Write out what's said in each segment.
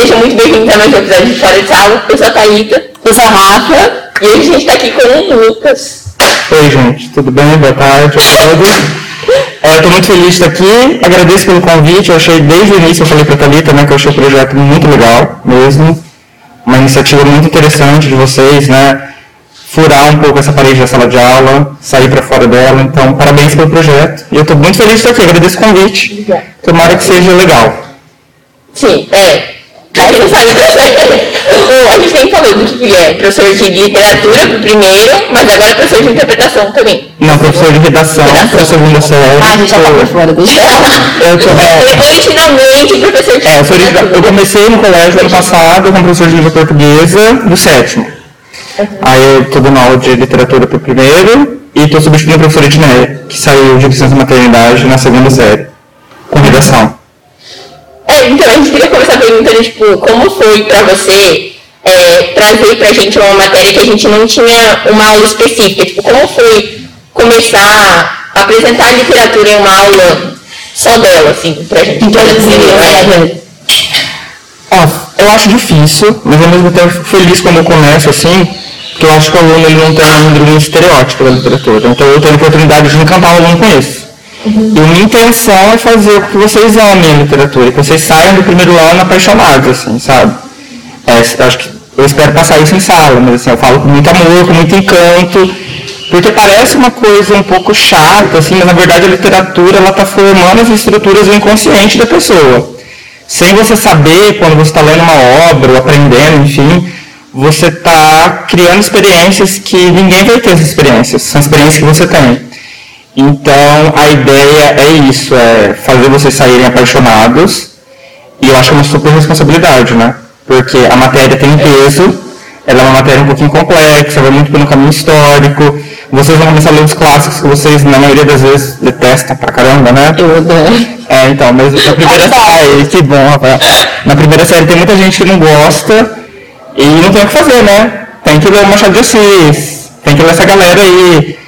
seja muito bem-vindo a mais um episódio de Fora de Sala. Eu sou a Thalita, eu sou a Rafa, e hoje a gente está aqui com o Lucas. Oi, gente, tudo bem? Boa tarde a todos. É, Estou muito feliz de estar aqui, agradeço pelo convite. Eu achei desde o início, eu falei para a Thalita, né, que eu achei o projeto muito legal mesmo. Uma iniciativa muito interessante de vocês, né? Furar um pouco essa parede da sala de aula, sair para fora dela. Então, parabéns pelo projeto. E eu estou muito feliz de estar aqui, agradeço o convite. Obrigada. Tomara que seja legal. Sim, é. Não sabe, o- a gente nem falou do que que é professor de literatura pro primeiro, mas agora é professor de interpretação também. Não, professor de redação, para a segunda série. Ah, a gente já tá por fora do Eu tô- é, Originalmente professor de É, eu, original- eu comecei no colégio ano passado como professor de língua portuguesa do sétimo. Aí eu estou dando aula de literatura para o primeiro e estou substituindo a professora Edneia, que saiu de licença maternidade na segunda série, com redação. É, então a gente queria começar perguntando, tipo, como foi pra você é, trazer pra gente uma matéria que a gente não tinha uma aula específica? Tipo, como foi começar a apresentar a literatura em uma aula só dela, assim, pra gente? Introduzir, né? Ó, eu acho difícil, mas ao mesmo tempo eu fico feliz quando eu começo assim, porque eu acho que o aluno ele não tem um estereótipo da literatura. Então eu tenho a oportunidade de encantar o aluno com isso. E minha intenção é fazer com que vocês amem a literatura, que vocês saiam do primeiro ano apaixonados, assim, sabe? É, acho que eu espero passar isso em sala, mas assim, eu falo com muito amor, com muito encanto, porque parece uma coisa um pouco chata, assim, mas na verdade a literatura ela está formando as estruturas do inconsciente da pessoa. Sem você saber, quando você está lendo uma obra, ou aprendendo, enfim, você está criando experiências que ninguém vai ter essas experiências, são experiências que você tem. Então, a ideia é isso, é fazer vocês saírem apaixonados, e eu acho uma super responsabilidade, né? Porque a matéria tem peso, ela é uma matéria um pouquinho complexa, vai muito pelo caminho histórico, vocês vão começar a ler os clássicos que vocês, na maioria das vezes, detestam pra caramba, né? Eu adoro. É, então, mas na primeira série, que bom, Rafael. Na primeira série tem muita gente que não gosta e não tem o que fazer, né? Tem que ler o Machado de Assis, tem que ler essa galera aí.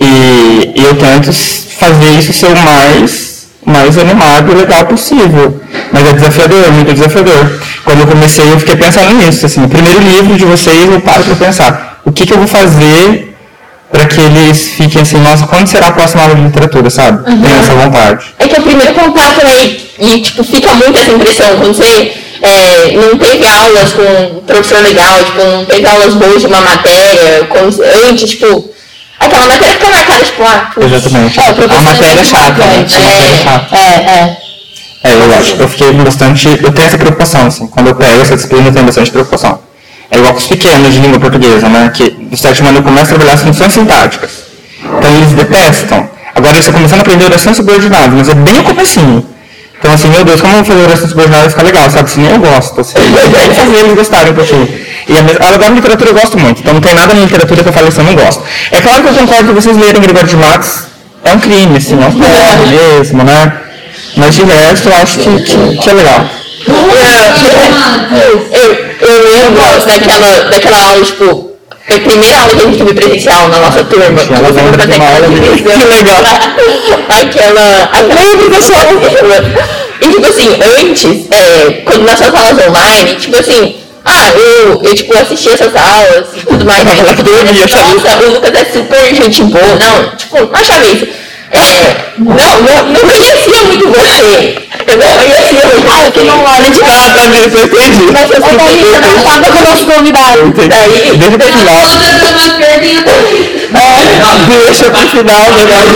E, e eu tento fazer isso ser o mais, mais animado e legal possível. Mas é desafiador, muito desafiador. Quando eu comecei, eu fiquei pensando nisso, assim, o primeiro livro de vocês, eu paro para pensar, o que, que eu vou fazer para que eles fiquem assim, nossa, quando será a próxima aula de literatura, sabe? Tem essa vontade. É que é o primeiro contato, né? E, tipo, fica muito essa impressão. Quando você é, não teve aulas com um professor legal, tipo, não teve aulas boas de uma matéria, com- antes, tipo, aquela matéria fica marcada, tipo, ah, putz, Exatamente. é, A matéria é chata, né? A matéria é chata. É, é. É, eu acho. Eu fiquei bastante. Eu tenho essa preocupação, assim. Quando eu pego essa disciplina, eu tenho bastante preocupação. É igual com os pequenos de língua portuguesa, né? Que do sétimo ano eu começo a trabalhar as funções sintáticas. Então eles detestam. Agora eles estão começando a aprender oração subordinada, mas é bem o comecinho. Então assim, meu Deus, como eu vou fazer oração subordinada vai ficar legal, sabe? Se nem eu gosto, assim. Vamos fazer eles gostarem um pouquinho. E a mes- a agora literatura eu gosto muito, então não tem nada na literatura que eu fale assim, eu não gosto. É claro que eu concordo que vocês lerem Gregório de Matos é um crime, assim, é um porre mesmo, né? Mas de resto eu acho que, que, que é legal. Eu, eu, eu gosto daquela, daquela aula, tipo, é a primeira aula que a gente teve presencial na nossa turma. que Ela você lembra foi legal. Aquela. Aquela pessoal. E tipo assim, antes, é, quando nas suas aulas online, tipo assim, ah, eu, eu tipo, assisti essas aulas e tudo mais. né? Nossa, o Lucas é super gente boa. Não, tipo, não achava isso. É, não, não, não conhecia muito você. Eu não conhecia muito você. que não olha de Ah, tá, gente, eu entendi. mas eu Thalita não estava com o nosso convidado. Daí, Deixa pro final. Deixa pro final, verdade.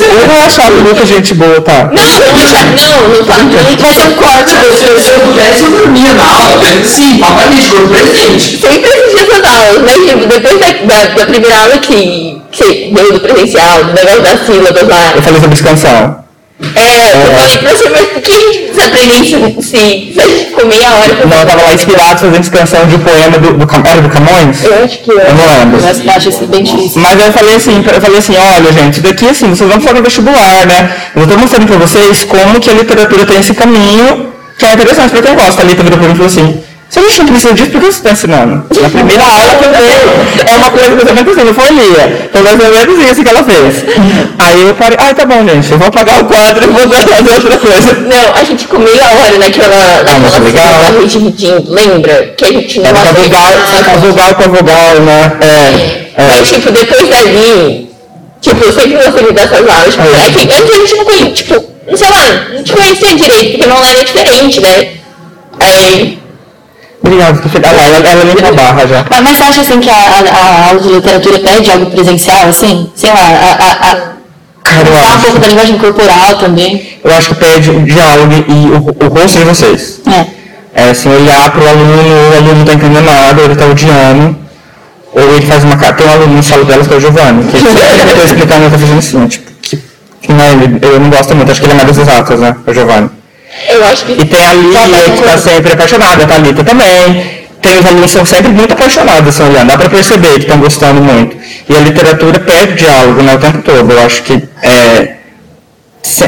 Eu não achava Lucas gente boa, tá? não, não, não, não fala muito, mas eu corto. Se eu pudesse, eu dormia na aula. Sim, papai me jogou presente. Sempre assisti essas aulas, né? Tipo, depois da, da, da primeira aula que, que você deu do presencial, do negócio das sílabas lá. Eu falei sobre descansar. É, eu falei pra você, mas por que a gente precisa aprender isso se, se a gente ficou meia hora Não, eu tava lá inspirado fazendo descansão de um poema do, do, era do Camões? Eu acho que Eu não lembro. Mas eu acho isso bem difícil. Mas eu falei assim, eu falei assim, olha gente, isso daqui assim, vocês vão fazer vestibular, né? Eu tô mostrando pra vocês como que a literatura tem esse caminho que é interessante pra quem gosta. A Lita virou pra mim e falou assim, se a gente não precisa disso, por que você tá ensinando? Na primeira aula que eu dei, é uma coisa que eu também pensei, não foi Lia. Então mais ou menos isso que ela fez. Aí eu parei, ah, tá bom, gente, eu vou apagar o quadro e vou fazer outra coisa. Não, a gente ficou meia hora naquela, naquela mas é legal. lembra? Que a gente não Era com a vogal, com a vogal com a vogal, né? É, Mas, é. tipo, depois dali, tipo, eu sempre gostei dessas aulas. Tipo, é que antes a gente não conhecia, tipo, sei lá, não te conhecia direito, porque não era diferente, né? Aí, Obrigado, feliz. Ah, lá, ela, ela limpa a barra já. Mas, mas você acha assim que a, a- a aula de literatura pede algo presencial, assim? Sei lá, a, a, a, Cara, um pouco da linguagem corporal também. Eu acho que pede o diálogo e o, o rosto de vocês. É. É assim, olhar pro aluno, o aluno não tá entendendo nada, ele tá odiando. Ou ele faz uma cara. Tem um aluno no sala delas que é o Giovanni, que eu tô explicando, eu tô fazendo assim, tipo, que, que não, é ele, eu não gosto muito, acho que ele é mais das exatas, né? O Giovanni. Eu acho que E tem a Lília, que tá sempre apaixonada, a Thalita também. Tem os alunos que são sempre muito apaixonados, assim, olhando, dá pra perceber que estão gostando muito. E a literatura pede diálogo, né, o tempo todo. Eu acho que é.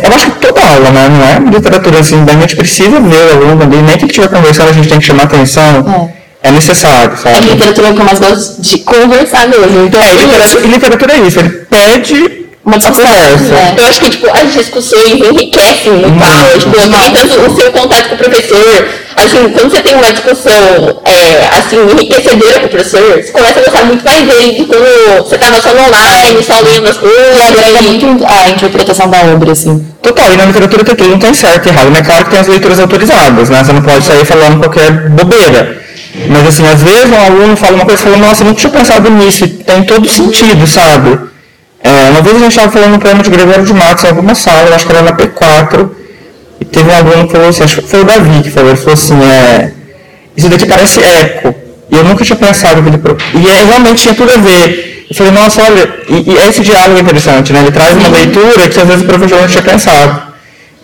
Eu acho que toda aula, né? Não é literatura assim, a gente precisa ver o aluno ali, nem que ele estiver conversando, a gente tem que chamar atenção. É, necessário, É sabe? que literatura é o que eu mais gosto de conversar mesmo. Então, É, literatura, e literatura é isso, ele pede Uma conversa. né? Eu acho que tipo, as discussões enriquecem muito a aula, tipo, também tanto o seu contato com o professor. Assim, quando você tem uma discussão é, assim, enriquecedora com o professor, você começa a gostar muito mais dele de quando você tava só no online, só lendo as coisas. E agrega e- muito a interpretação da obra, assim. Total, e na literatura tem tudo, não tem certo e errado, né? Claro que tem as leituras autorizadas, né? Você não pode sair falando qualquer bobeira. Mas assim, às vezes um aluno fala uma coisa e fala, nossa, eu não tinha pensado nisso, tem todo sentido, sabe? É, uma vez a gente estava falando no poema de Gregório de Matos em alguma sala, eu acho que era na P4, e teve um aluno que falou assim, acho que foi o Davi que falou, ele falou assim, é, isso daqui parece eco. E eu nunca tinha pensado que ele. E é, realmente tinha tudo a ver. Eu falei, nossa, olha, e, e esse diálogo é interessante, né? Ele traz uma leitura que às vezes o professor não tinha pensado.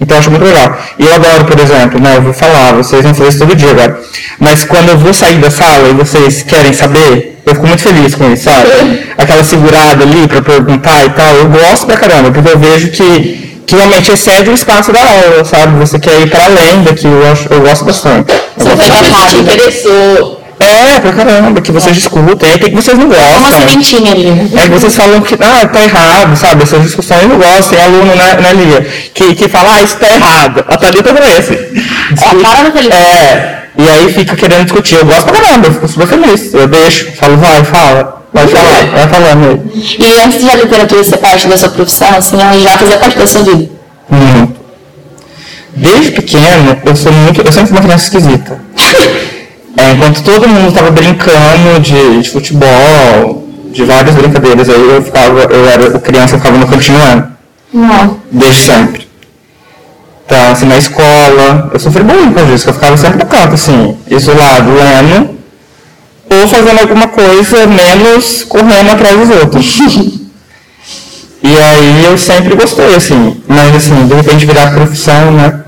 Então eu acho muito legal. E eu adoro, por exemplo, né? Eu vou falar, vocês vão fazer isso todo dia agora. Mas quando eu vou sair da sala e vocês querem saber, eu fico muito feliz com isso, sabe? Aquela segurada ali para perguntar e tal. Eu gosto pra caramba, porque eu vejo que, que realmente excede o espaço da aula, sabe? Você quer ir para além daquilo, eu, acho, eu gosto bastante. Eu Você gosto pra te rápido. interessou. É, pra caramba, que vocês discutem, aí tem que vocês não Uma gostam. sementinha ali, né? É que vocês falam que ah, tá errado, sabe? Essas discussões eu não gosto. Tem aluno, né, né Lia, que, que fala, ah, isso tá errado. A Thalita também é assim. É a cara da Thalita. É, e aí fica querendo discutir. Eu gosto pra caramba, eu fico super feliz. Eu deixo, falo, vai, fala. Vai falar, vai falando aí. E antes de a literatura ser parte da sua profissão, assim, ela já fazia parte da sua vida. Hum. Desde pequeno, eu sou muito. Eu sempre fui uma criança esquisita. É, enquanto todo mundo estava brincando de, de futebol, de várias brincadeiras, aí eu ficava, eu era criança eu ficava no cantinho Não. desde sempre. Então, assim, na escola, eu sofri bullying com isso, que eu ficava sempre no canto, assim, isolado, lendo, ou fazendo alguma coisa menos correndo atrás dos outros. E aí eu sempre gostei, assim, mas assim, de repente virar profissão, né?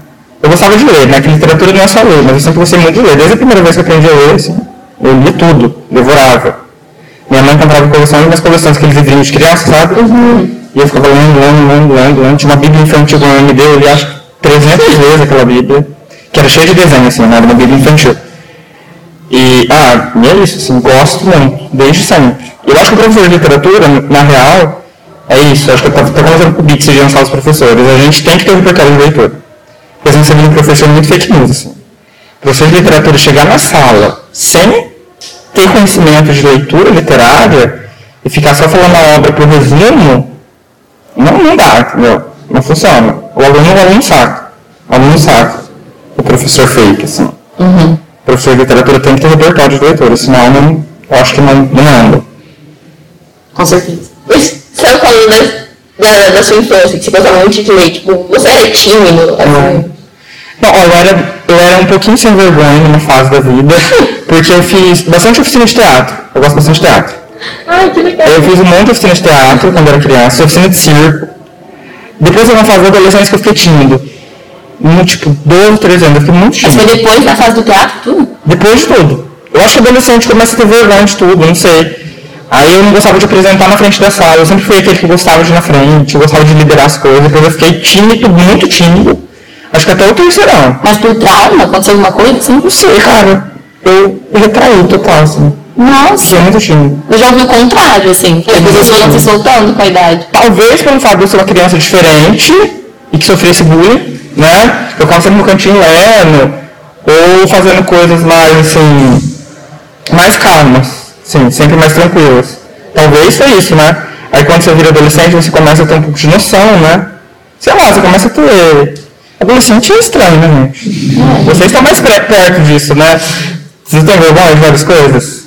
Eu gostava de ler, né? Que literatura não é só ler, mas eu sempre gostei muito de ler. Desde a primeira vez que eu aprendi a ler, assim, eu li tudo, devorava. Minha mãe comprava coleções, minhas coleções, aqueles livrinhos de criança, sabe? E eu ficava lendo, lendo, lendo, lendo, lendo. Tinha uma bíblia infantil que ela me deu, eu li acho que 300 vezes aquela bíblia, que era cheia de desenho, assim, né? Era uma bíblia infantil. E, ah, e é isso, assim, gosto muito, desde sempre. Eu acho que o professor de literatura, na real, é isso, acho que eu estava conversando com o Bix de lançar os professores, a gente tem que ter um repertório de leitura. Senão você vira um professor muito fake news, assim. Professor de literatura chegar na sala sem ter conhecimento de leitura literária e ficar só falando a obra por resumo, não, não dá, entendeu? Não funciona. O aluno, o aluno saca. O aluno saca. O professor fake, assim. O professor de literatura tem que ter repertório de leitura, senão não, eu acho que não, não anda. Com certeza. Você estava falando da, da, sua infância, que você gostava muito de ler, tipo, você era tímido, assim. Não, ó, eu era, eu era um pouquinho sem vergonha numa fase da vida, porque eu fiz bastante oficina de teatro. Eu gosto bastante de teatro. Ai, que legal. Eu fiz um monte de oficina de teatro quando era criança, oficina de circo. Depois eu uma fase da adolescência que eu fiquei tímido. No, tipo, 12, 13 anos, eu fiquei muito Mas tímido. foi depois da fase do teatro, tudo? Depois de tudo. Eu acho que adolescente começa a ter vergonha de tudo, não sei. Aí eu não gostava de apresentar na frente da sala, eu sempre fui aquele que gostava de ir na frente, eu gostava de liderar as coisas, depois eu fiquei tímido, muito tímido. Acho que até o terceirão. Mas por trauma, aconteceu alguma coisa, assim? Não sei, cara. Eu retraí total, assim. Nossa, Sou muito tímido. eu já ouvi o contrário, assim. Que as pessoas foram se soltando com a idade. Talvez pelo fato de eu ser uma criança diferente e que sofresse bullying, né? Eu ficava sempre no cantinho lendo, ou fazendo coisas mais, assim, mais calmas, sim, sempre mais tranquilas. Talvez foi isso, né? Aí quando você vira adolescente, você começa a ter um pouco de noção, né? Sei lá, você começa a ter... Adolescente é estranho, né, gente? Vocês estão mais perto disso, né? Vocês têm vergonha de várias coisas?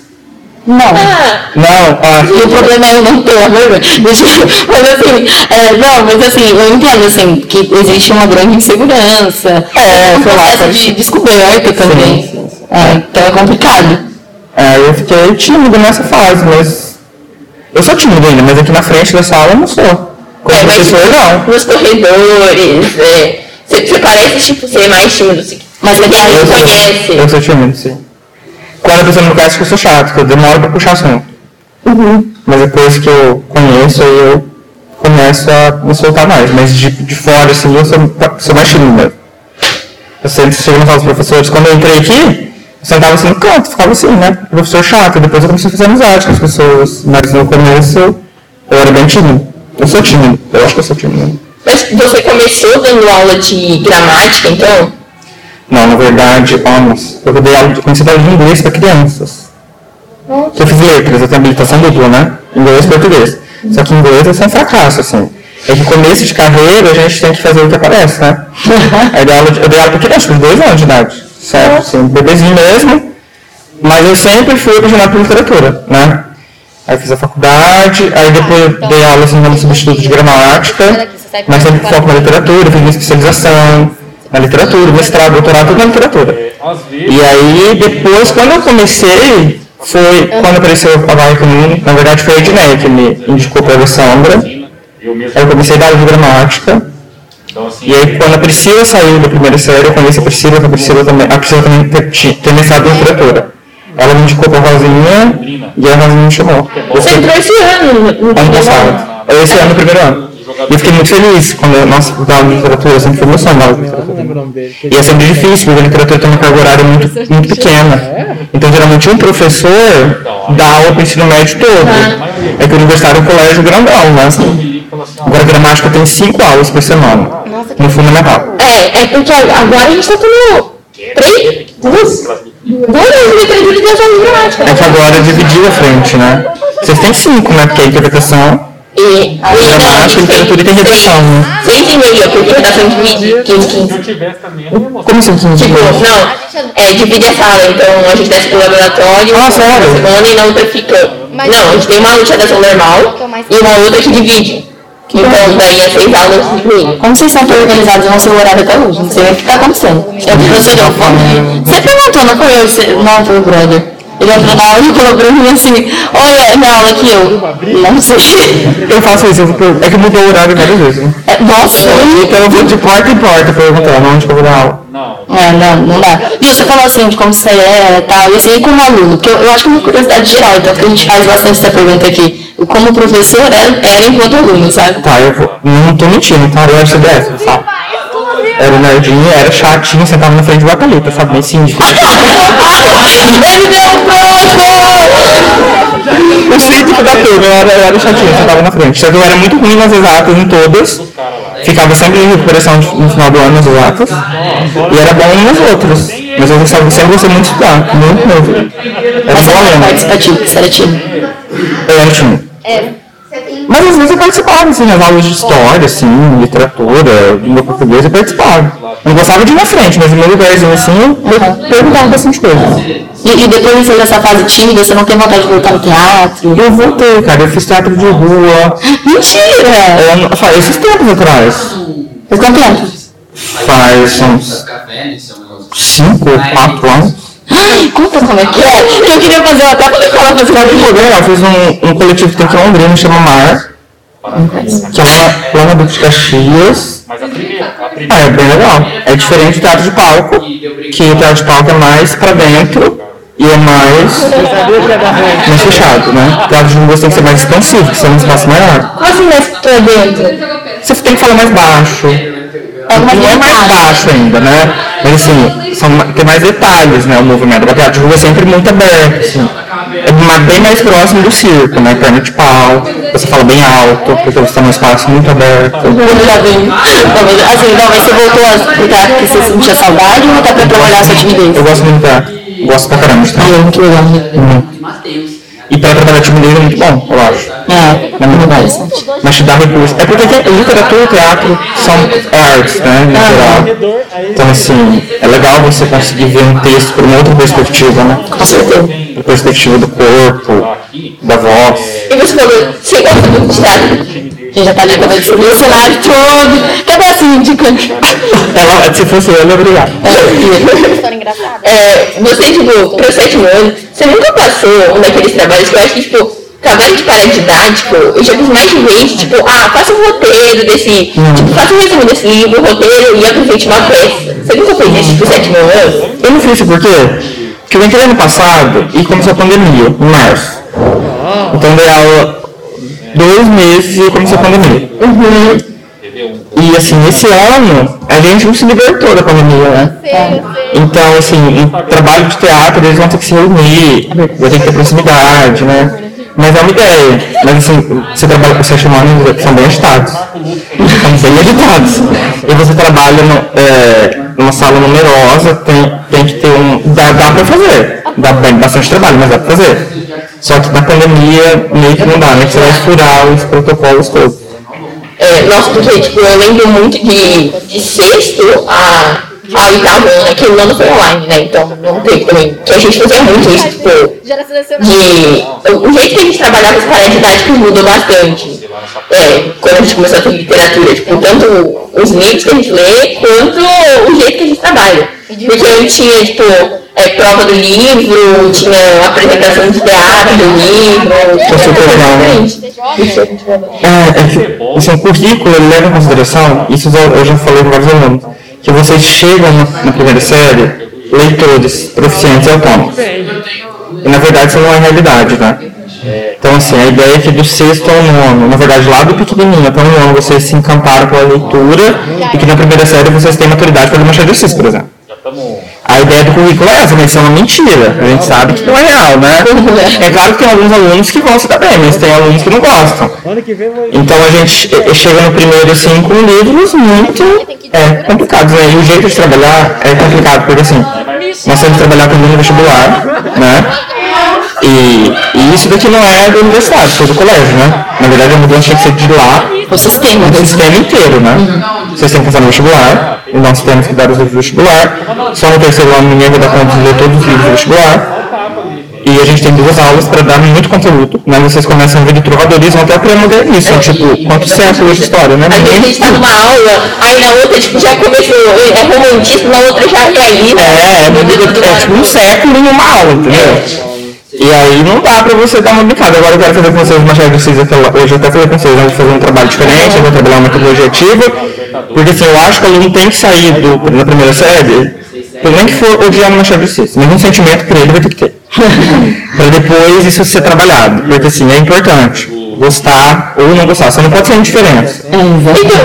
Não. Ah, Não? Ah, E o problema é eu não ter a vergonha. Mas assim, é, não, mas assim, eu entendo assim, que existe uma grande insegurança. É, um sei lá, processo de descoberta também. É, então é complicado. É, eu fiquei tímido nessa fase, mas. Eu sou tímido ainda, mas aqui na frente da sala eu não sou. Como é, professor, não. nos corredores, é, você, você parece tipo, ser mais tímido. Assim, Mas aí Eu conhece. eu sou tímido, sim. Quando a pessoa não conhece, eu sou chato, que eu demoro pra puxar assunto. Mas depois que eu conheço, aí eu começo a me soltar mais. Mas de, de fora, assim, eu sou, sou mais tímido mesmo. Eu sempre chego na sala dos professores, quando eu entrei aqui, sentava assim no canto, ficava assim, né? Professor chato, depois eu comecei a fazer amizade com as pessoas. Mas no começo, eu era bem tímido. Eu sou tímido, eu acho que eu sou tímido. Mas você começou dando aula de gramática, então? Não, na verdade, anos. Eu dei aula de, aula de inglês para crianças. Eu fiz letras, eu tenho habilitação dupla, né? Inglês e português. Só que inglês é sem fracasso, assim. É que começo de carreira a gente tem que fazer o que aparece, né? Aí eu dei aula, de, eu dei aula para crianças, com dois anos de idade. Certo? Assim, bebezinho mesmo. Mas eu sempre fui apaixonado por literatura, né? Aí fiz a faculdade, aí depois dei aula assim, no substituto de gramática, mas sempre foco na literatura, fiz minha especialização na literatura, mestrado, doutorado, tudo na literatura. E aí, depois, quando eu comecei, foi quando apareceu a Vai Comigo, na verdade foi a Edneia que me indicou para a Alessandra. Aí eu comecei a dar aula de gramática. E aí, quando a Priscila saiu da primeira série, eu conheci a Priscila, que a Priscila também, a Priscila também tem mestrado em literatura. Ela me indicou para a Rosinha e a Rosinha me chamou. Eu Você fui- entrou esse ano. no- no ano passado. Esse ano, no primeiro ano. E eu fiquei muito feliz quando eu, nossa, eu dava literatura, sempre foi meu sonho dar aula de literatura. E é sempre difícil, porque a literatura tem uma carga horária muito, muito pequena. Então, geralmente, um professor dá aula para o ensino médio todo. É que o universitário é um colégio grandão, né? Agora, a gramática tem cinco aulas por semana, no fundamental. É, é porque agora a gente tá tendo três, duas, duas aulas de literatura e duas aulas de gramática. É que agora dividiu a frente, né? Vocês têm cinco, né? Porque é interpretação, E, e gramática, literatura e tem redação, né? Seis e meia, porque redação divide 15, 15. tivesse também, eu ia Como assim, quinze Tipo, dias? não, é, divide a sala, então a gente desce pro laboratório Ah, uma sério? semana e na outra fica. Não, a gente tem uma aula de redação normal e uma outra que divide. Então daí é seis aulas de. Como vocês são tão organizados no seu horário até hoje? Não sei o que está acontecendo. Eu você deu fome. Você perguntou, não foi eu? Você... Não, foi o brother. Ele entrou na aula e falou pra mim assim, olha, minha aula aqui eu. Não sei. Eu faço isso, é que mudou o horário várias vezes, né? É, Nossa, Então eu vou de porta em porta perguntando onde que eu vou dar aula. É, não, não dá. E você falou assim, de como você é e tal, e assim, como aluno, que eu, eu acho que é uma curiosidade geral, então que a gente faz bastante essa pergunta aqui. Como professor era, era enquanto aluno, sabe? Tá, eu vou, não tô mentindo, tá? Eu era CDF, sabe? Era nerdinho, era chatinho, sentava na frente do Bacalita, sabe? Meio síndico. Ele deu O síndico da turma, eu era, eu era chatinho, sentava na frente. Só que eu era muito ruim nas exatas, em todas. Ficava sempre em recuperação no final do ano nas exatas. E era bom nas outras. Mas eu gostava, sempre gostei muito de estudar, muito novo. Era Mas bom aluno. participativo, você era tímido. Eu era tímido. Mas às vezes eu participava, assim, nas aulas de história, assim, literatura, língua portuguesa, eu participava. Eu não gostava de ir na frente, mas no meu lugarzinho, assim, eu eu perguntava bastante coisa. E, e depois de sair dessa fase tímida, você não tem vontade de voltar no teatro? Eu voltei, cara, eu fiz teatro de rua. Mentira! Eu, não- faz esses tempos atrás. Faz quanto tempo? Faz uns Café, esse é um negócio. 5 ou 4 anos. Ai, conta como é que é. Eu queria fazer até quando eu falava fazer bem legal. Eu fiz um, um coletivo que tem aqui em Londrina, chama Mar. Que é lá, lá na Duque de Caxias. Mas a primeira, a primeira. Ah, é bem legal. É diferente do teatro de palco, que o teatro de palco é mais pra dentro e é mais, mais fechado, né? O teatro de rua tem que ser mais expansivo, que ser um espaço maior. Como assim mais pra dentro? Você tem que falar mais baixo, Algumas Não é mais baixo ainda, né? Mas assim, são, tem mais detalhes, né? O movimento. O teatro de rua é sempre muito aberto, assim. É bem mais próximo do circo, né? Perna de pau, você fala bem alto, porque você está num espaço muito aberto. Eu já vi. Assim, talvez você voltou a- pro teatro porque você sentia saudade ou até pra trabalhar sua timidez? Eu gosto muito de teatro. Gosto pra caramba de teatro. Ah, muito legal. E pra trabalhar timidez é muito bom, eu acho. É, É muito bom. Mas te dá recurso. É porque tem, literatura e teatro são artes, né? Em geral. Então, assim, é legal você conseguir ver um texto por uma outra perspectiva, né? com certeza. A perspectiva do corpo, da voz. E você falou, você gosta muito de teatro? A gente já tá acabando de subir o cenário todo. Cadê a síndica? Ela, se fosse eu, obrigado. História engraçada. É, você, tipo, pro sétimo ano, você nunca passou um daqueles trabalhos que eu acho que, tipo, trabalho de paradidático, eu já fiz mais de vez, tipo, ah, faça um roteiro desse, tipo, faça um resumo desse livro, roteiro e apresente uma peça. Você nunca fez isso pro sétimo ano? Eu não fiz isso por quê? Porque eu entrei ano passado e começou a pandemia, em março. Então dei aula dois meses e começou a pandemia. E assim, esse ano a gente não se libertou da pandemia, né? Então, assim, em trabalho de teatro eles vão ter que se reunir, vai ter que ter proximidade, né? Mas é uma ideia. Mas assim, você trabalha com sete anos, são bem agitados. São bem agitados. E você trabalha no, é, numa sala numerosa, tem, tem que ter um. Dá, dá pra fazer. Dá bem, bastante trabalho, mas dá pra fazer. Só que na pandemia meio que não dá, né? Você vai furar os protocolos todos. É, nossa, porque, tipo, eu lembro muito de, de sexto a, a oitavo ano, é que o ano foi online, né? Então não teve também. Que a gente fazia muito isso, tipo, de. O jeito que a gente trabalhava os paradidáticos mudou bastante. É, quando a gente começou a ter literatura, tipo, tanto os livros que a gente lê, quanto o jeito que a gente trabalha. Porque eu tinha, tipo, é, prova do livro, tinha apresentação de teatro do livro, super né? Isso é muito legal. É, é que assim, o currículo ele leva em consideração, isso eu eu já falei com vários alunos, que vocês chegam na, na primeira série leitores, proficientes e autônomos. E na verdade isso não é realidade, né? Então assim, a ideia é que do sexto ao nono, na verdade lá do pequenininho até o nono, vocês se encantaram pela leitura e que na primeira série vocês têm maturidade para ler Machado de Assis, por exemplo. A ideia do currículo é essa, mas isso é uma mentira. A gente sabe que não é real, né? É claro que tem alguns alunos que dar bem, mas tem alunos que não gostam. Então a gente chega no primeiro assim com livros muito é, complicados, né? E o jeito de trabalhar é complicado, porque assim, nós temos que trabalhar com no vestibular, né? E, e isso daqui não é da universidade, foi do colégio, né? Na verdade a mudança tinha que ser de lá O sistema. o sistema inteiro, né? Vocês têm que passar no vestibular, e nós temos que dar os livros do vestibular. Só no terceiro ano ninguém vai dar conta de ler todos os livros do vestibular. E a gente tem duas aulas para dar muito conteúdo. Né? Vocês começam a ver de trovadorismo até pré-modernismo. Tipo, quantos séculos de história, né? Às vezes a gente tá numa aula, aí na outra tipo, já começou, é romantismo, na outra já é realista. É, é, é tipo um século em uma aula, entendeu? E aí não dá pra você dar uma brincada. Agora eu quero fazer com vocês uma chave de vocês aquela. Hoje eu até falei com vocês, vamos fazer um trabalho diferente, eu vou trabalhar uma metodologia ativa. Porque assim, eu acho que o aluno tem que sair do, da primeira série, por nem que for odiar uma chave de vocês. Nenhum sentimento por ele vai ter que ter. pra depois isso ser trabalhado. Porque assim, é importante. Gostar ou não gostar. Você não pode ser indiferente. Então,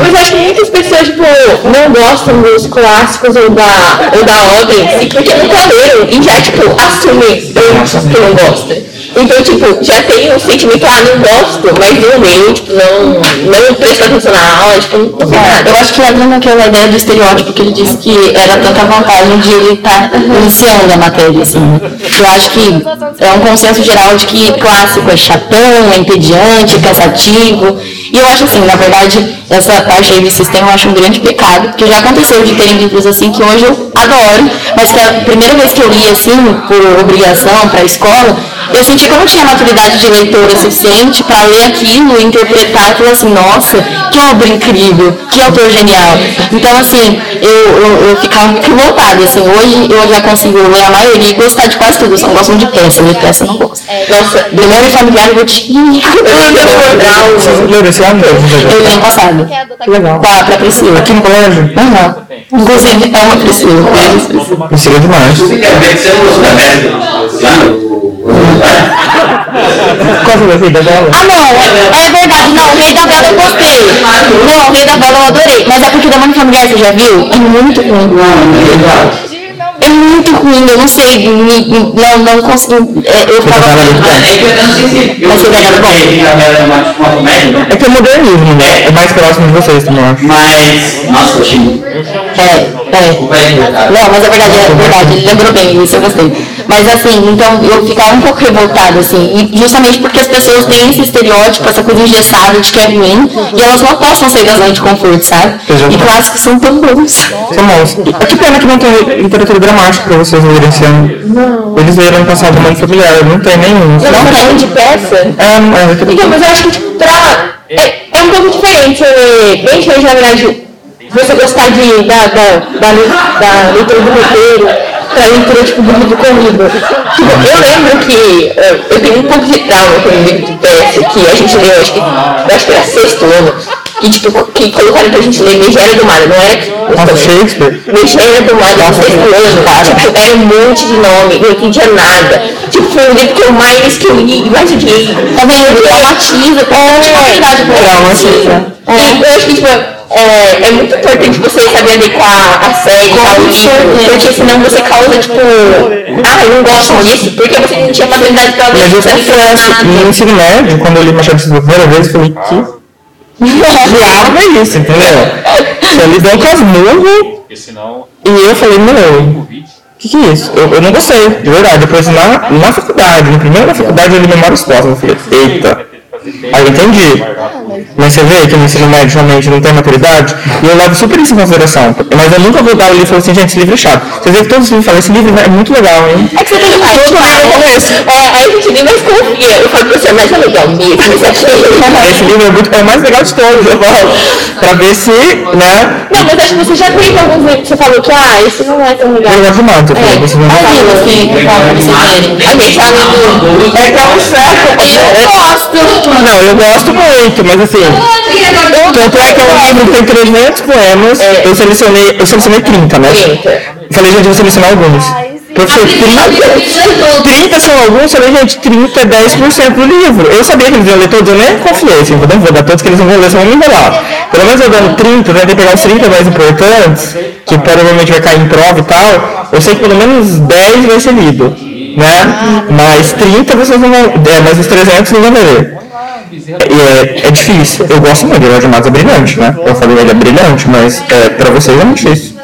mas eu acho que muitas pessoas, tipo, não gostam dos clássicos ou da, ou da obra em si, porque nunca leram e já, tipo, assumem que não gosta. Então, tipo, já tem um sentimento, ah, não gosto, mas leu, tipo, não, não presta atenção na aula, tipo, não sei nada. Eu acho que entra naquela ideia do estereótipo que ele disse que era tanta vantagem de ele estar iniciando a matéria, assim. Eu acho que é um consenso geral de que clássico é chatão, é entediante, é cansativo. E eu acho assim, na verdade, essa parte aí do sistema eu acho um grande pecado, porque já aconteceu de terem livros assim que hoje eu adoro, mas que a primeira vez que eu li assim, por obrigação para a escola, eu senti que eu não tinha maturidade de leitora suficiente para ler aquilo e interpretar aquilo assim, nossa, que obra incrível, que autor genial. Então, assim, eu, eu, eu ficava muito revoltada, assim, hoje eu já consigo ler a maioria e gostar de quase tudo, eu só não gosto de peça, de peça eu não gosto. Nossa, Primeiro e familiar eu vou te... esse ano? Eu li ano passado. Quer adotar Que legal. Pra, pra Priscila. Aqui no colégio? Aham. Inclusive, é uma Priscila. Precisa demais. Da Qual foi a vida dela? Ah, não, é verdade, não, o Rei da Bela eu gostei. Não, o Rei da Bela eu adorei. Mas é porque Vida Familiar, você já viu? É muito ruim. É muito ruim, eu não sei, me- me- não, não consigo. é, eu tava É que eu não sei se. Eu Mas você dar bom? Comédia, É que é modernismo, né? É mais próximo de vocês também, eu acho. mas. Nossa, eu achei. É, é. Não, mas é verdade, é verdade, ele lembrou bem, isso eu gostei. Mas assim, então eu ficava um pouco revoltada, assim, e justamente porque as pessoas têm esse estereótipo, essa coisa engessada de que é ruim, e elas não possam sair da zona de conforto, sabe? E clássicos são tão bons. São bons. Que pena que não tem literatura dramática pra vocês lerem esse ano. Eles leram passado o Mundo Familiar, não tem nenhum. Não tem de peça. É, mas é Então, mas eu acho que, tipo, pra... É, é um pouco diferente, é, bem diferente, na verdade, você gostar de, da, da, da, da leitura do roteiro pra leitura, tipo, do livro corrido. Tipo, eu lembro que é, eu tenho um pouco de trauma com o livro de peça, que a gente leu, acho que, eu acho que era sexto ano, e, tipo, que colocaram pra gente ler Megera do Mar, não é? Nossa, Shakespeare. Megera do Mar, no sexto ano, tipo, era um monte de nome, não entendia nada. Tipo, foi o livro que eu mais que eu li, mais odiei. Tá vendo? Traumatiza, é verdade, Traumatiza. E eu acho que, tipo, é, é muito importante você saber adequar a série ao livro, porque senão você causa, tipo, ah, eu não gosto disso, porque você não tinha maturidade pra ler Mas eu confesso, no ensino médio, quando eu li Machado de Assis pela primeira vez, eu falei, que diabo é isso, entendeu? Ele deu um casmurro Porque senão e eu falei, meu, o que, que é isso? Eu, eu não gostei, de verdade. Depois na, na faculdade, no primeiro da faculdade, eu li Memórias Póstumas. Eu falei, eita. Aí eu entendi. Mas você vê que no ensino médio realmente não tem maturidade, e eu levo super isso em consideração. Mas eu nunca vou dar o livro e falar assim, gente, esse livro é chato. Você vê que todos os livros falam, esse livro é muito legal, hein? É que você tem que todo no começo. É, aí a gente nem mais confia. Eu falo pra você, mas é legal mesmo, você achei. Esse livro é, muito, é o mais legal de todos, eu falo. Pra ver se, né? Não, mas acho que você já teve alguns livros que você falou que, ah, esse não é tão legal. Eu levo mato, É. você não Aí, assim, pra vocês verem. A gente tá lendo. É que é um certo. Eu gosto. Não, eu gosto muito, mas assim. Tanto é que é um livro que tem 300 poemas, eu selecionei, eu selecionei 30, né? 30. Falei, gente, vou selecionar alguns. Professor, 30, 30 são alguns, falei, gente, 30 é 10% do livro. Eu sabia que eles iam ler todos, eu nem confiei, assim, não vou dar todos que eles não vão ler, senão vão me enrolar. Pelo menos eu dando 30, eu tentei pegar os 30 mais importantes, que provavelmente vai cair em prova e tal, eu sei que pelo menos 10 vai ser lido, né? Mas 30 vocês não vão, é, mas os 300 não vão ler. E é, é difícil. Eu gosto muito, o Jorge Matos é brilhante, né? Eu falei, ele é brilhante, mas é, pra vocês é muito difícil.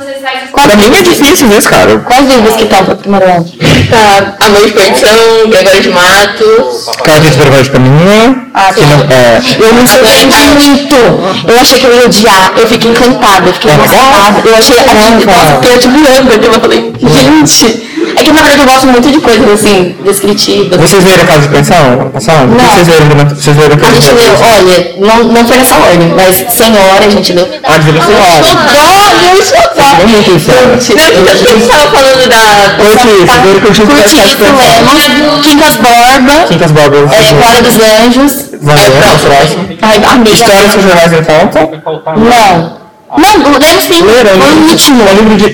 Pra mim é difícil esse cara. Quais livros que estão para o primeiro ano? Tá, Amor de Perdição, Gregório de Matos. Carta de Vergonha de Caminho. que não, é, Eu me surpreendi muito. Eu achei que eu ia odiar. Eu fiquei encantada, eu fiquei emocionada. Eu achei aquilo, nossa, eu de Miranda. Eu falei, gente. É que na verdade eu gosto muito de coisas assim, descritivas. vocês leram Casa de Pensão Não. Vocês vocês leram A Casa de gente leu, Pensão? olha, não, não foi nessa ordem, mas Senhora a gente leu. Ah, de Senhora. Olha, isso É muito isso. Não, porque a gente tava falando da. Eu tive Curti isso, lemos. Quincas Borba, Quincas Bobas. é, Glória dos Anjos. Valeu, próximo. Ai, amiga. Histórias que os jornais não contam. Não. Não, o Lemos? Foi o último. É livro de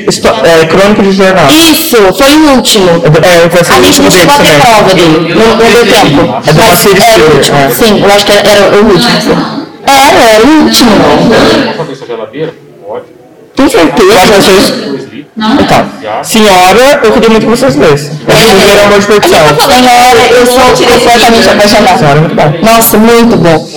é, crônica de jornal. Isso, foi o último. É, vai ser A o gente não chegou a ter prova dele, não, não deu tempo. É do Marcelo o Silva, último. é. Sim, eu acho que era, era o último. Era, era o último. Sua geladeira? Pode. Tem Eu acho que certeza? litros. Então, senhora, eu queria muito que vocês lessem. Eu vocês leram Amor de Perdição. Senhora, eu sou completamente apaixonada. Senhora muito bom. Nossa, muito bom.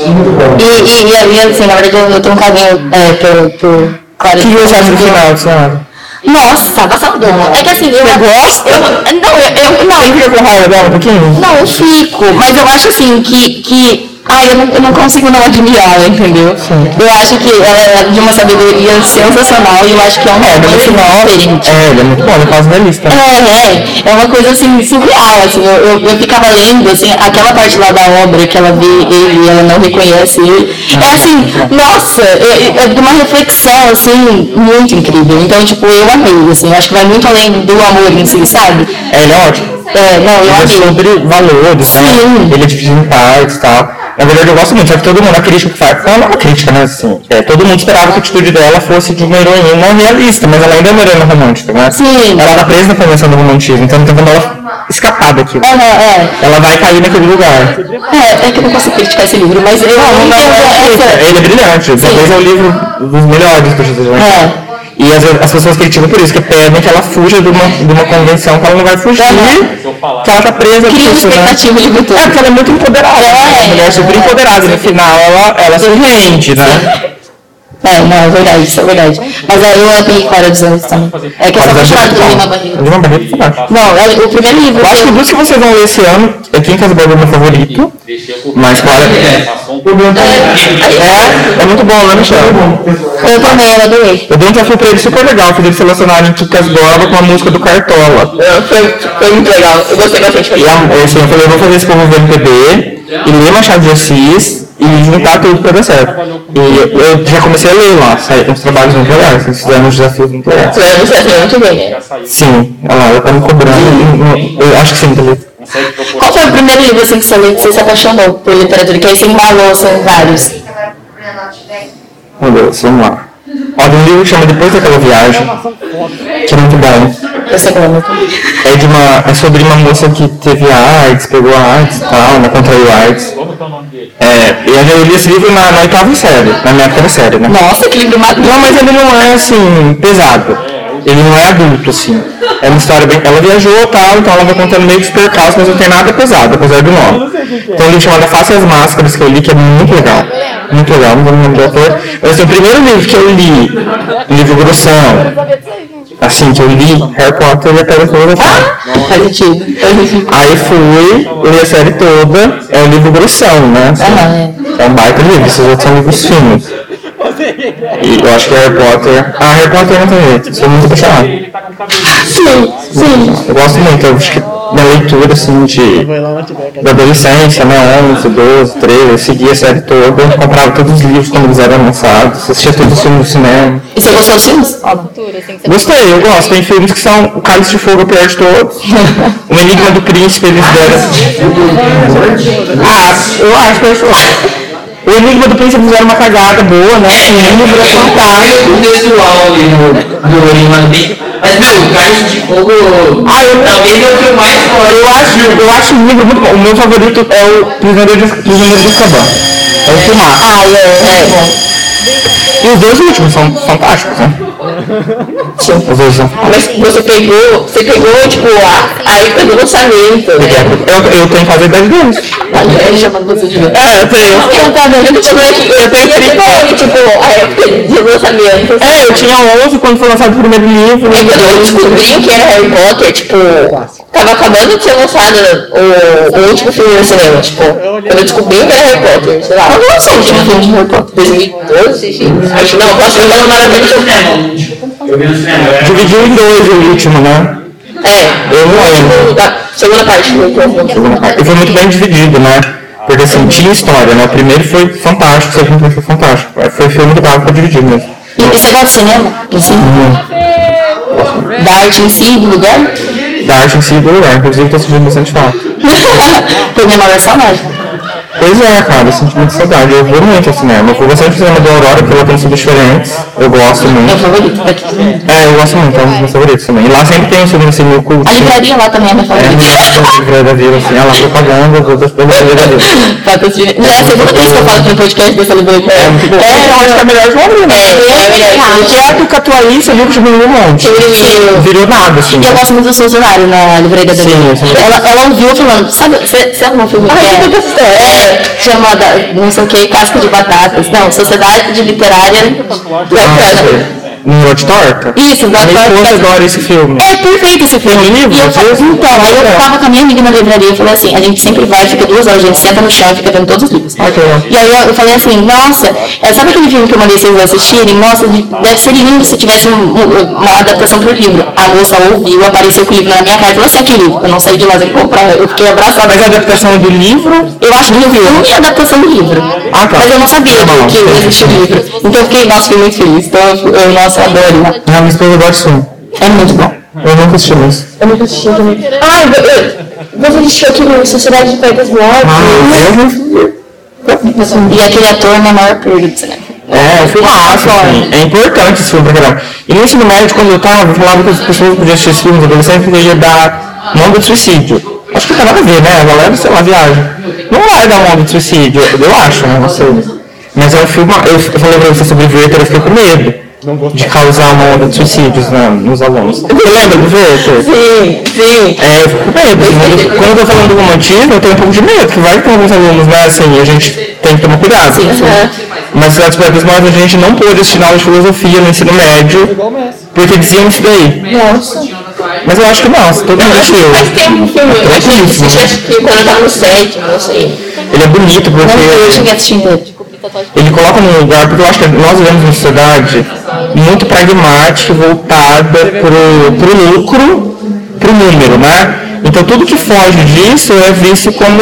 E, e, e, e, assim, na verdade, eu, eu tenho um carinho é, por, por Clara O que você acha do final, senhora? Nossa, avassalador. É que assim, eu... Você gosta? Eu, não, eu, eu, não, Você fica com raiva dela um pouquinho? Não, eu fico, mas eu acho assim que. que ai, eu não, eu não consigo não admirá-la, entendeu? Eu acho que ela é de uma sabedoria sensacional e eu acho que é uma É, diferente. é, ele é muito bom, no caso da lista. É, é, é uma coisa assim, surreal, assim, eu, eu, eu ficava lendo, assim, aquela parte lá da obra que ela vê ele e ela não reconhece ele, é assim, nossa, é, é de uma reflexão, assim, muito incrível, então, tipo, eu amei, assim, eu acho que vai muito além do amor em si, sabe? É, ele é ótimo. É, não, eu Ele é amei. sobre valores, né? Sim. Ele é dividido em partes e tal. Na verdade, eu gosto muito, só que todo mundo, a crítica que faz, não é uma crítica, né, assim, é, todo mundo esperava que a atitude dela fosse de uma heroína realista, mas ela ainda é uma heroína romântica, né? Sim. Ela tá presa na convenção do romantismo, então tentando ela escapar daquilo. É, é. Ela vai cair naquele lugar. É, é que eu não posso criticar esse livro, mas eu Não, não, entendo é, essa. ele é brilhante, talvez é o livro dos melhores que eu já. É. E as, as pessoas criticam por isso, que pedem que ela fuja de uma, de uma convenção que ela não vai fugir, que ela tá presa Cria isso, né? expectativa o livro todo. É, porque ela é muito empoderada, É, é, uma mulher super empoderada, e no final ela, ela se rende, né? É, não, é verdade, isso é verdade. Mas aí eu amei Clara dos Anos também. É que eu sou apaixonada por Lima Barreto. Lima Barreto é fantástico. Não, é o primeiro livro. Eu acho que dos que vocês vão ler esse ano, é Quem Casablanca é o meu favorito, mas Clara é, é muito bom, né, Michel? Eu também, eu adorei. Eu dei um desafio pra ele super legal, que eles selecionarem Kikas Borba com a música do Cartola. Foi, foi muito legal. Eu gostei bastante. E a, assim, eu falei, eu vou fazer esse povo MPB, e ler Machado de Assis, e juntar tudo pra dar certo. E eu já comecei a ler lá, saí uns trabalhos muito legais, eles fizeram uns desafios muito legais. Você você fez muito bem, né? Sim, olha lá, ela tá me cobrando, eu acho que sim, também. Qual foi o primeiro livro assim, que você leu que você se apaixonou por literatura? Que aí você embalou, são vários. Meu Deus, vamos lá. Tem um livro que chama Depois daquela viagem, que é muito bom. Qual é muito. É, de uma, é sobre uma moça que teve AIDS, pegou a AIDS e tal, né, contraiu AIDS. Como que é o nome dele? É, e eu li esse livro na, na oitava série, na minha época era série, né? Nossa, que livro maduro. Não, mas ele não é assim, pesado. Ele não é adulto, assim. É uma história bem. Ela viajou e tal, então ela vai contando meio que os percalços, mas não tem nada pesado, apesar do nome. Tem um livro chamado Faça as Máscaras que eu li, que é muito legal. Muito legal, não vou me lembrar do autor. Mas assim, o primeiro livro que eu li, livro grossão, assim, que eu li, Harry Potter e a Pedra Filosofal. Sentido. Aí fui, li a série toda, é um livro grossão, né? Assim, é um baita livro, esses outros são livros finos. E eu acho que Harry Potter. Ah, Harry Potter não tem jeito, sou muito apaixonado. Sim, sim. Eu gosto muito, eu acho que na leitura assim de. da adolescência, né? 11, 12, 13, eu seguia a série toda, comprava todos os livros quando eles eram lançados, assistia todos os filmes do cinema. E você gostou dos filmes? Assim, Gostei, eu gosto. Tem filmes que são O Cálice de Fogo, é o pior de todos. O Enigma do Príncipe, eles deram. Ah, eu acho que eu acho. O Enigma do Príncipe deram uma cagada boa, né? O livro é fantástico. O visual ali no, no Lima Big. Mas, meu, o Cálice de Fogo. Ah, eu- Talvez é o que eu mais gosto. Eu acho, eu acho o livro muito bom. O meu favorito é o Prisioneiro de, Prisioneiro de Azkaban. É o filmaço. Ah, é, é bom. E os dois últimos são fantásticos, né? Os dois são Mas você pegou, você pegou, tipo, a, a época do lançamento, né? Eu, eu tenho que fazer 10 deles. Ele chamando você de. É, eu tenho. Eu também, eu também, eu tenho 30 tipo, a época de lançamento. É, eu tinha 11 quando foi lançado o primeiro livro. E quando eu descobri que era Harry Potter, tipo, tava acabando de ser lançado o, o último filme no cinema, tipo, quando eu descobri que era Harry Potter, sei lá. Quando lançou o último filme de Harry Potter? 2012? Acho que não, posso maravilhoso. Eu vi no cinema. Dividiu em dois o último, né? É, Eu não lembro. tipo, da segunda parte do filme. E foi muito bem dividido, né? Porque assim, tinha história, né? O primeiro foi fantástico, o segundo foi fantástico. Foi filme que dava pra dividir mesmo. E você gosta de cinema? Em si? Da arte em si, do lugar? Da arte em si do lugar, inclusive tô sentindo bastante falta. Minha maior saudade. Pois é, cara, eu sinto muita saudade. Eu vou muito ao cinema. Eu vou bastante ao cinema do Aurora, porque lá tem filmes diferentes. Eu gosto Meu muito. favorito. Daqui. É, eu gosto muito, é um dos meus favoritos também. E lá sempre tem um filme assim, meio culto. A assim. livraria lá também é minha É, favorita. no livro da vida, assim, ela propaganda do do- do livro da vida. Patrocínio. Já é a segunda vez que eu falo aqui no podcast dessa livraria. É muito bom. É, eu acho que é a melhor de uma né? É, O teatro Catuaí, você viu que diminuiu um monte. Virou nada, assim. E eu gosto muito do funcionário na livraria da sim. Ela, ela ouviu falando, sabe, você você arrumou um filme que é, é chamada, não sei o que, Casca de Batatas. Não, Sociedade de Literária Bacana. Nua de torta? Isso, esposa torta. adora esse filme. É perfeito esse filme. Tem livro? E eu Às então, aí eu tava com a minha amiga na livraria e falei assim, a gente sempre vai, fica duas horas, a gente senta no chão e fica vendo todos os livros. Legal. E aí eu, eu falei assim, nossa, é, sabe aquele filme que eu mandei vocês assistirem? Nossa, de- deve ser lindo se tivesse um- um- uma adaptação pro livro. A moça ouviu, apareceu com o livro na minha cara e falou assim, aquele livro. Eu não saí de lá sem comprar, eu fiquei abraçada. Mas a adaptação do livro Eu acho que o filme é a adaptação do livro. Ah, tá. Mas eu não sabia Tá que, que existia o livro. Então eu fiquei, nossa, fiquei muito feliz. Então eu, eu nossa, né? Ah, minha esposa gosta desse filme. É muito bom. Eu nunca assisti isso. Eu nunca assisti também. Ah, eu- você assistiu aqui no Sociedade de Poetas Mortos? Ah, eu não E aquele ator na maior perda do cinema. É, um filmaço, assim. É importante esse filme pra caramba. E no ensino médio, quando eu tava, eu falava que as pessoas podiam assistir esse filme, os adolescentes, porque ia dar nome de suicídio. Acho que não tem nada a ver, né? A galera, sei lá, viaja. Não vai dar nome de suicídio, eu, acho, né? Não sei. Mas é um filme, eu, falei pra você sobre o Werther, eu fiquei com medo de causar uma onda de suicídios né, nos alunos. Você lembra do Werther? Sim, sim. É, eu fico com medo. assim, mas eu- quando eu tô falando do romantismo, eu tenho um pouco de medo, que vai tem alguns alunos, né, assim, a gente tem que tomar cuidado. Mas nas Pedras Maiores a gente não pôde assistir aula de filosofia no ensino médio, porque diziam isso daí. Mas eu acho que não, todo mundo Acho que assistiu. faz tempo o filme. Eu acho que eu acho que quando eu tava no sétimo, não sei. Ele é bonito Eu porque cheguei a assistir inteiro. Ele coloca num lugar, porque eu acho que nós vivemos uma sociedade muito pragmática, voltada pro, lucro, pro número, né? Então tudo que foge disso é visto como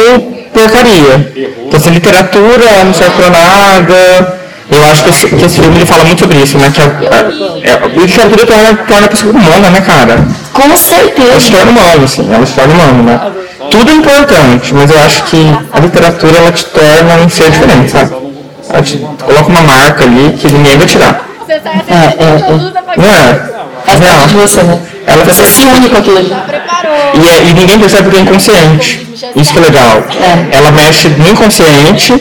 porcaria. Então assim, literatura não serve pra nada. Eu acho que esse, que esse filme ele fala muito sobre isso, né? Que a, a, a, a literatura torna, torna a pessoa humana, né, cara? Com ela se certeza. torna humano, assim, ela se torna humano, né? Tudo é importante, mas eu acho que a literatura ela te torna um ser diferente, sabe? Te coloca uma marca ali que ninguém vai tirar. Você sai É, é, até Não é? Faz parte de Não. você, né? Ela vai Você se une com aquilo ali. E, é- e ninguém percebe porque é inconsciente. Isso que é legal. Ela mexe no inconsciente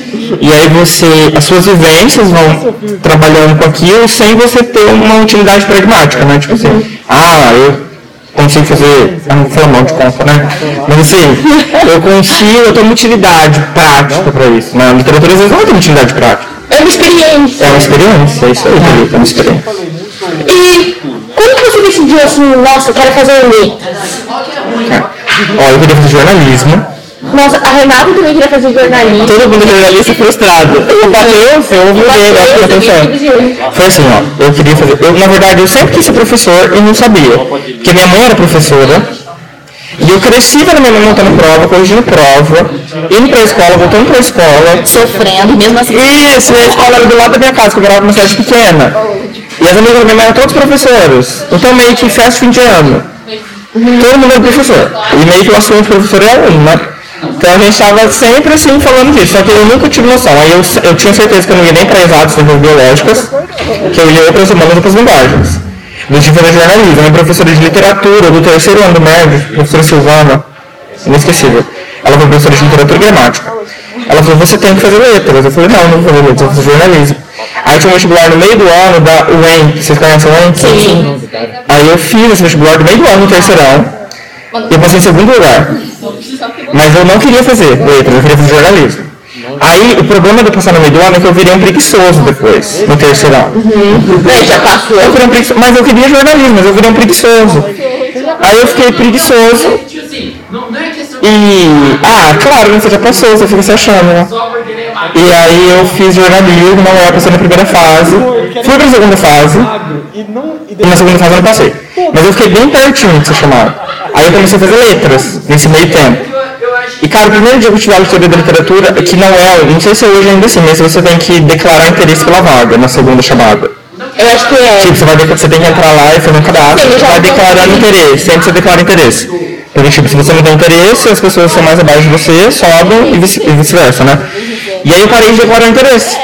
e aí você, as suas vivências vão trabalhando com aquilo sem você ter uma utilidade pragmática, né? Tipo assim, ah, eu consigo fazer, eu não falar mal de conta, né? Mas assim, eu consigo, eu tenho uma utilidade prática para isso, né? A literatura às vezes não tem utilidade prática. É uma experiência. É uma experiência, é isso aí, é uma experiência. E quando que você decidiu assim, nossa, eu quero fazer letras? Ó, eu queria fazer jornalismo. Nossa, a Renata também queria fazer jornalismo. Todo mundo jornalista frustrado. Eu ele, eu acho que atenção. Foi assim, ó, eu queria fazer. Eu, na verdade, eu sempre quis ser professor e não sabia. Porque minha mãe era professora. E eu cresci vendo minha mãe montando prova, corrigindo prova, indo pra escola, voltando pra escola. Sofrendo, mesmo assim. Isso, e a escola era do lado da minha casa, que eu morava numa cidade pequena. E as amigas da minha mãe eram todos professores. Então meio que festa de fim de ano. Todo mundo era professor. E meio que o assunto professor é aluno, né? Então a gente estava sempre assim falando disso, só que eu nunca tive noção. Aí eu, eu tinha certeza que eu não ia nem para exatas ciências biológicas, que eu ia outras humanas e outras linguagens. Eu tive fazer jornalismo, minha professora de literatura do terceiro ano do médio, professora Silvana, inesquecível. Ela foi professora de literatura e gramática. Ela falou, você tem que fazer letras. Eu falei, não, não vou fazer letras, eu vou fazer jornalismo. Aí tinha um vestibular no meio do ano da UEM, vocês conhecem a UEM? Sim. Aí eu fiz esse vestibular no meio do ano, no terceirão. Eu passei em segundo lugar. Mas eu não queria fazer letras, eu queria fazer jornalismo. Aí o problema de eu passar no meio do ano é que eu virei um preguiçoso depois, no terceirão. É, já passou. Eu virei um preguiçoso, mas eu queria jornalismo, mas eu virei um preguiçoso. Aí eu fiquei preguiçoso e. Ah, claro, você já passou, você fica se achando, né? E aí eu fiz jornalismo, não era passei na primeira fase. Fui pra segunda fase. E na segunda fase eu não passei. Mas eu fiquei bem pertinho de ser chamado. Aí eu comecei a fazer letras nesse meio tempo. E cara, o primeiro dia que eu tive aula de teoria da literatura, que não é, não sei se é hoje ainda assim, mas você tem que declarar interesse pela vaga na segunda chamada. Eu acho que é. Tipo, você, vai, você tem que entrar lá e fazer um cadastro, você vai fazer. interesse, sempre você declara interesse. Porque, tipo, se você não tem interesse, as pessoas são mais abaixo de você sobem e vice- e vice-versa, né? E aí eu parei de declarar interesse.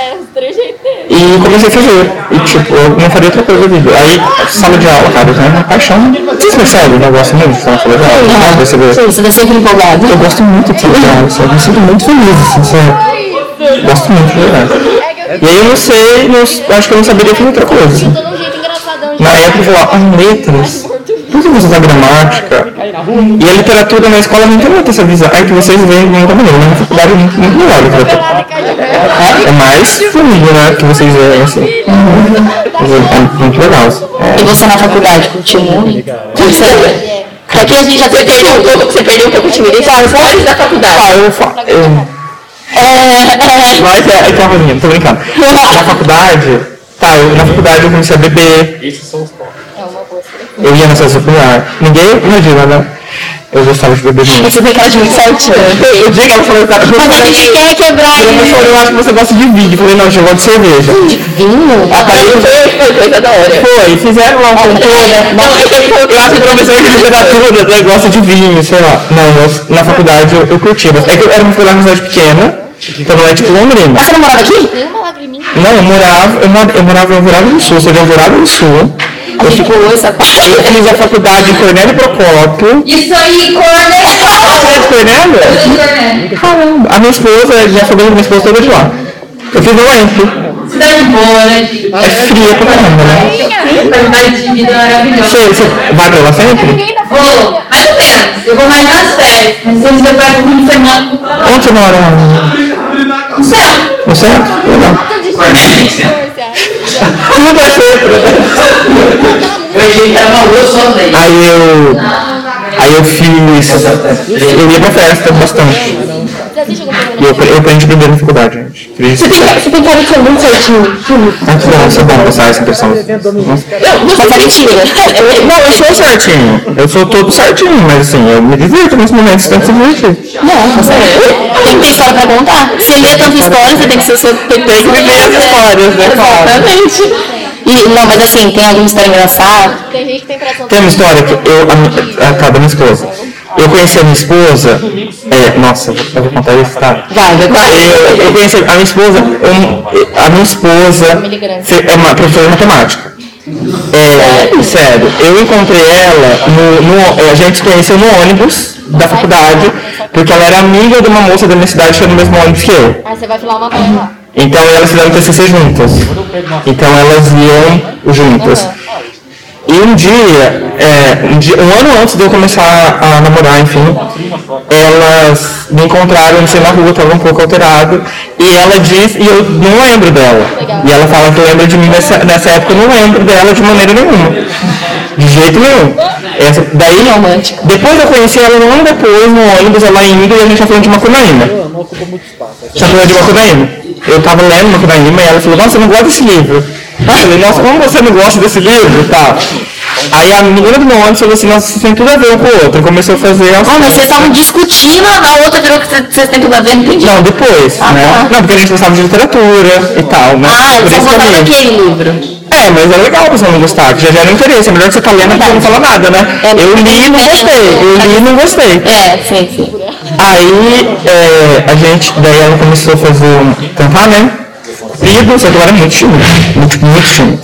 E comecei a fazer. E, tipo, eu não faria outra coisa da vida. Aí, sala de aula, cara, eu tenho uma paixão. Vocês percebem? Eu gosto muito de sala de aula. Não perceber? Sim, você tá sempre empolgado. Eu gosto muito de aula, assim, eu me sinto muito feliz, assim, sabe? Gosto muito, de verdade. E aí eu não sei, não, acho que eu não saberia fazer outra coisa, Na época eu falava, ah, letras. Por que você usa gramática? E a literatura na escola não tem muito essa visão. É que vocês veem de outra maneira, na faculdade é muito, muito melhor a literatura. É mais fundo, né, que vocês veem, assim. É, é muito legal. assim. E você na faculdade curtiu muito? Você... Aqui a gente já você perdeu um pouco, você perdeu um pouco de. Fala, fora da faculdade. Ah, eu falo. Eu... É, Mas é, é que é uma tô brincando. Na faculdade, tá, eu, na faculdade eu comecei a beber. Eu ia na sessão popular. Ninguém imagina, né? Eu gostava de beber muito. você tem cara de muito certinho. Eu digo, ela falou, tá, Mas a gente quer quebrar Eu isso. falei, eu acho que você gosta de vinho. Eu falei, não, eu gosto de cerveja. Vinho? Ah, tá, eu Foi, foi coisa da hora. Foi, fizeram lá um. Não, eu tenho que Eu acho que o professor de literatura né, gosta de vinho, sei lá. Não, eu- na faculdade eu, eu curtia. mas É que eu era uma faculdade pequena. Então não é tipo Londrina. Você não morava aqui? Não, eu morava, eu morava, eu morava em Alvorada do Sul, de Alvorada do Sul. Eu, fico, eu fiz a faculdade em Cornélio Procópio. Isso aí, Cornélio! Você é de Cornélio? Caramba. A minha esposa, minha família, minha esposa toda de lá. Eu fiz no Enco. Cidade boa, né? É fria pra caramba, né? Qualidade de vida maravilhosa. Você, você vai pra lá sempre? Vou, mais ou menos. Eu vou mais nas férias. Mas se você vai pro fim de semana, Onde você mora? no céu. No centro? Legal. Tudo é centro. Eu achei que era uma rua só daí. Aí eu. Aí eu fiz. Eu ia pra festa bastante. Você? E eu, eu aprendi primeiro na faculdade, gente. Fiz- Você tem, você tem cara de ser muito certinho. Muito bom, isso é bom passar essa impressão. Nossa. Mas é mentira. Não, eu sou certinho. Eu sou todo certinho, mas assim, eu me divirto nesse momento, tem que se divertir. Não, você tem que ter história pra contar. Se lê tanta história, você tem que ser seu tem que viver as histórias, né? Exatamente. E, não, mas assim, tem alguma história engraçada? Tem gente que tem. Tem uma história que eu. A, minha- a, tá, da minha esposa. Eu conheci a minha esposa. É, nossa, eu vou contar isso, tá? Vai, vai, vai. Eu, eu conheci a minha esposa. eu- a minha esposa é uma professora de matemática. É, sério, eu encontrei ela no, no- A gente se conheceu no ônibus da faculdade, porque ela era amiga de uma moça da minha cidade que era no mesmo ônibus que eu. Aí você vai filar uma coisa lá. Então elas fizeram TCC juntas. Então elas iam juntas. E um dia, é, um, dia- um ano antes de eu começar a namorar, enfim, elas me encontraram, não sei, na rua, estava um pouco alterado, e ela disse, e eu não lembro dela. E ela fala que lembra de mim nessa, nessa época, eu não lembro dela de maneira nenhuma. De jeito nenhum. Essa, daí, depois eu conheci ela um ano depois, no ônibus, ela indo, e a gente tá falando de Macunaíma. Tá falando de Macunaíma. Eu tava lendo Macunaíma, e ela falou, nossa, eu não gosto desse livro. Eu falei, nossa, como você não gosta desse livro? Tá. Aí a menina do meu ônibus falou assim, nossa, isso tem tudo a ver um com o outro. E começou a fazer as Ah, mas vocês estavam discutindo, a outra virou que vocês têm tudo a ver, não entendi. Não, depois, Ah, né? tá. Não, porque a gente gostava de literatura e tal, né? Ah, Por só isso voltaram também. naquele livro. É, mas é legal pessoa não gostar, que já gera interesse. É melhor que você tá lendo porque não fala nada, né? É, Eu li e não gostei. Eu li e não gostei. É, sim, sim. Aí é, a gente, daí ela começou a fazer um cantar, né? Só que ela era muito. Muito, muito.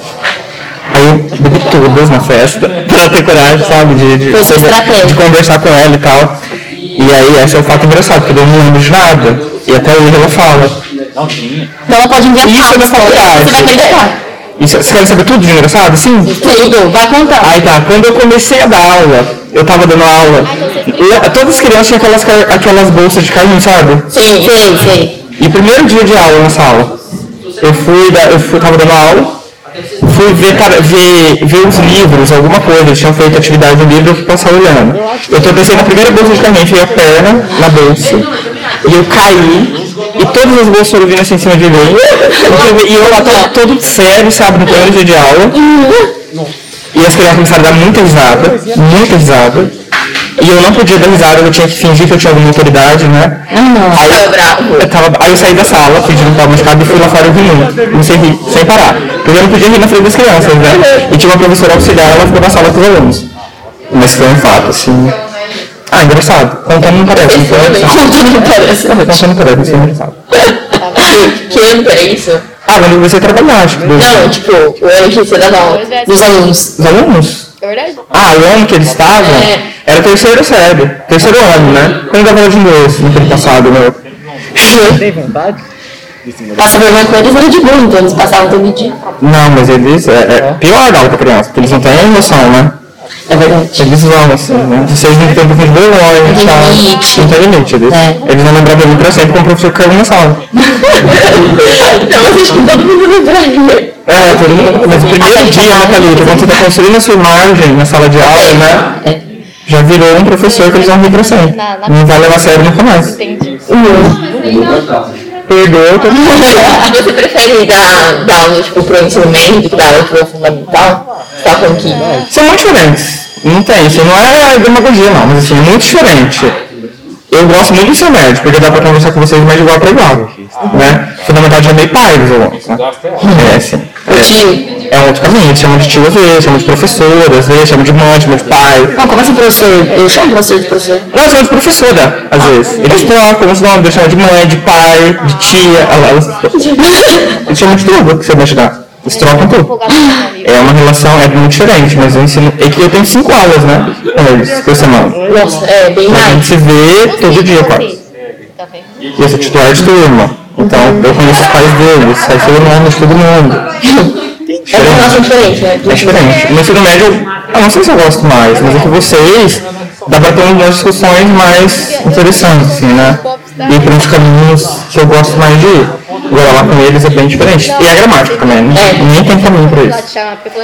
Aí eu bebi todas na festa pra ter coragem, sabe? De, de, estratégia. de conversar com ela e tal. E aí esse é o fato engraçado, porque eu não lembro de nada. E até hoje ela fala. Não tinha. Então ela pode inventar Isso é história, faculdade. você vai acreditar. Você quer saber tudo de engraçado? Sim. Tudo, vai contar. Aí tá, quando eu comecei a dar aula, eu tava dando aula, le- todas as crianças tinham aquelas, aquelas bolsas de carrinho, sabe? Sim, sei, sei. E primeiro dia de aula na sala, eu fui, eu fui tava dando aula, fui ver, cara, ver, ver os livros, alguma coisa, eles tinham feito atividade no livro, eu fui passar olhando. Eu tropecei na primeira bolsa de carrinho, enfiei a perna na bolsa, e eu caí, e todas as bolsas foram vindo assim em cima de mim, e eu lá todo, todo sério, sabe, no primeiro dia de aula, e as crianças começaram a dar muita risada, muita risada. E eu não podia dar risada, eu tinha que fingir que eu tinha alguma autoridade, né? Aí, eu tava, aí eu saí da sala, fingindo que estava machucado e fui lá fora e ri muito. Comecei a rir, sem parar. Porque eu não podia rir na frente das crianças, né? E tinha uma professora auxiliar, ela ficou na sala com os alunos. Mas foi um fato, assim. Ah, engraçado. Contando não parece, não foi. Contando não parece. Contando não parece, isso é engraçado. Que ano que era isso? Ah, quando eu comecei a trabalhar, tipo, dos, Não, tipo, o ano que você dava aula. Dos alunos. dos alunos. É verdade? Ah, o ano que eles estavam era terceiro série. Terceiro ano, né? Quando eu dava aula de inglês, no ano passado, meu. Passa vergonha com eles era de boa, então eles passavam todo dia. Não, mas eles. É, é pior aula pra criança, porque eles não têm noção, né? É verdade. Eles vão, assim, né? Vocês não têm um pouquinho de vergonha e Tem tal. limite. Não tem limite. Eles, É. eles vão lembrar de mim pra sempre como professor que caiu na sala. Então, vocês com todo mundo lembrando. É, todo mundo. Mas o primeiro dia, né, Thalita, quando você tá construindo a sua imagem na sala de aula, né? É. Já virou um professor que eles vão rir pra sempre. Não vai levar a sério nunca mais. Entendi. Perdeu mundo. Você prefere dar, dar aula, tipo, pro ensino médio do que dar aula pro fundamental? Tá falando que... São muito diferentes. Não tem, isso não é demagogia não, mas assim, é muito diferente. Eu gosto muito do ensino médio, porque dá pra conversar com vocês mais de igual pra igual. Né? Fundamental já é meio pai dos alunos. Né? É, sim. O tio. é um outro caminho, chama de tio às vezes, chama de professora, às vezes, chama de mãe, chama de pai. Não, como assim, professor? Eu chamo professor de professor. Não, chama de professora, às vezes. Eles trocam os nomes, eles chamam de mãe, de pai, de tia, elas, eles chamam de tudo que você imaginar. Eles trocam tudo. É uma relação, é muito diferente, mas eu ensino. É que eu tenho cinco aulas, né? Com eles, por semana. Nossa, é bem Então a gente mais. se vê todo dia, quase. E eu sou titular de turma. Então eu conheço os pais deles, sai todo nome de todo mundo. É uma relação diferente, né? É diferente. No ensino médio, eu não sei se eu gosto mais, mas é que vocês dá pra ter umas discussões mais interessantes, assim, né? E por uns caminhos que eu gosto mais de ir. Agora lá com eles é bem diferente. E a gramática também, né? Nem tem caminho pra isso.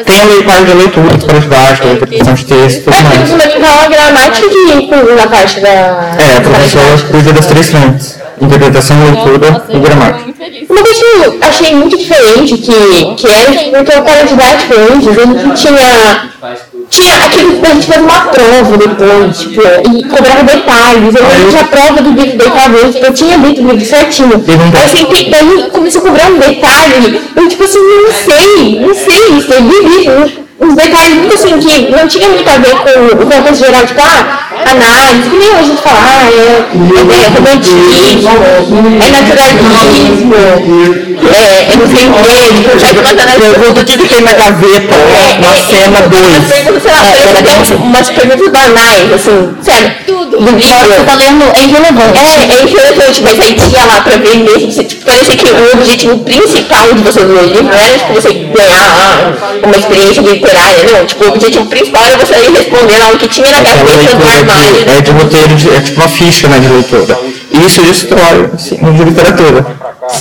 Tem a lei- parte de leitura, para didática, interpretação de texto tudo É, mais. o fundamental a gramática que inclui na parte da. É, a professora cuida das três frentes. Interpretação, leitura e gramática. Uma coisa que eu achei muito diferente, que, que era que porque eu para didática antes, a gente tinha. Tinha aquele. A gente fazia uma prova depois, tipo, e cobrava detalhes. Eu lembro que a prova do livro deitava antes, eu tinha dentro do livro certinho. Aí sentei, daí começou a cobrar um detalhe. Eu, tipo assim, não sei, não sei, isso é livro. Uns detalhes muito assim que não tinha muito a ver com o contexto geral, tipo, ah, análise, que nem hoje a gente fala, ah, é, é romantismo, é naturalismo, é, é não sei o quê, tipo. Pergunta o que, tem na gaveta, na cena 2. Umas perguntas, sei lá, perguntas, umas perguntas banais, assim, sério, do livro. Você tá lendo é irrelevante. É, é interessante, mas aí tinha lá pra ver mesmo, você, tipo, parecia que o objetivo principal de você ler o livro não era tipo, você ganhar uma experiência literária, não. Tipo, o objetivo principal era você ir respondendo ao que tinha na gaveta do leitura armário. de, é de roteiro, de, é tipo uma ficha né, de leitura. E isso destrói assim, de literatura.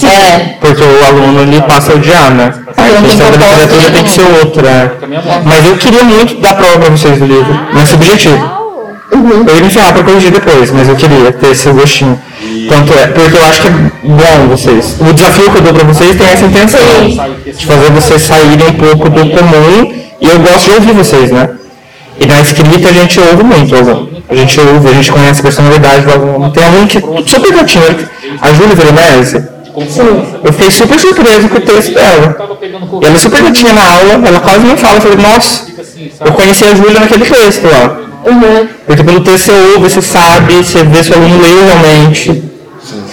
É. Porque o aluno ele passa a odiar, né? A questão da literatura tem que ser outra. é. Mas eu queria muito dar prova pra vocês do livro, nesse objetivo. Eu ia me ferrar pra corrigir depois, mas eu queria ter esse gostinho. Tanto é, porque eu acho que é bom vocês. O desafio que eu dou pra vocês tem essa intenção. De fazer vocês saírem um pouco do comum. E eu gosto de ouvir vocês, né? E na escrita a gente ouve muito o aluno. A gente ouve, a gente conhece a personalidade do aluno. Tem aluno que super gatinho. A Júlia Veronese, eu fiquei super surpreso com o texto dela. E ela é super gatinha na aula, ela quase não fala. Eu falei, nossa, eu conheci a Júlia naquele texto lá. Porque pelo texto você ouve, você sabe, você vê se o aluno leu realmente.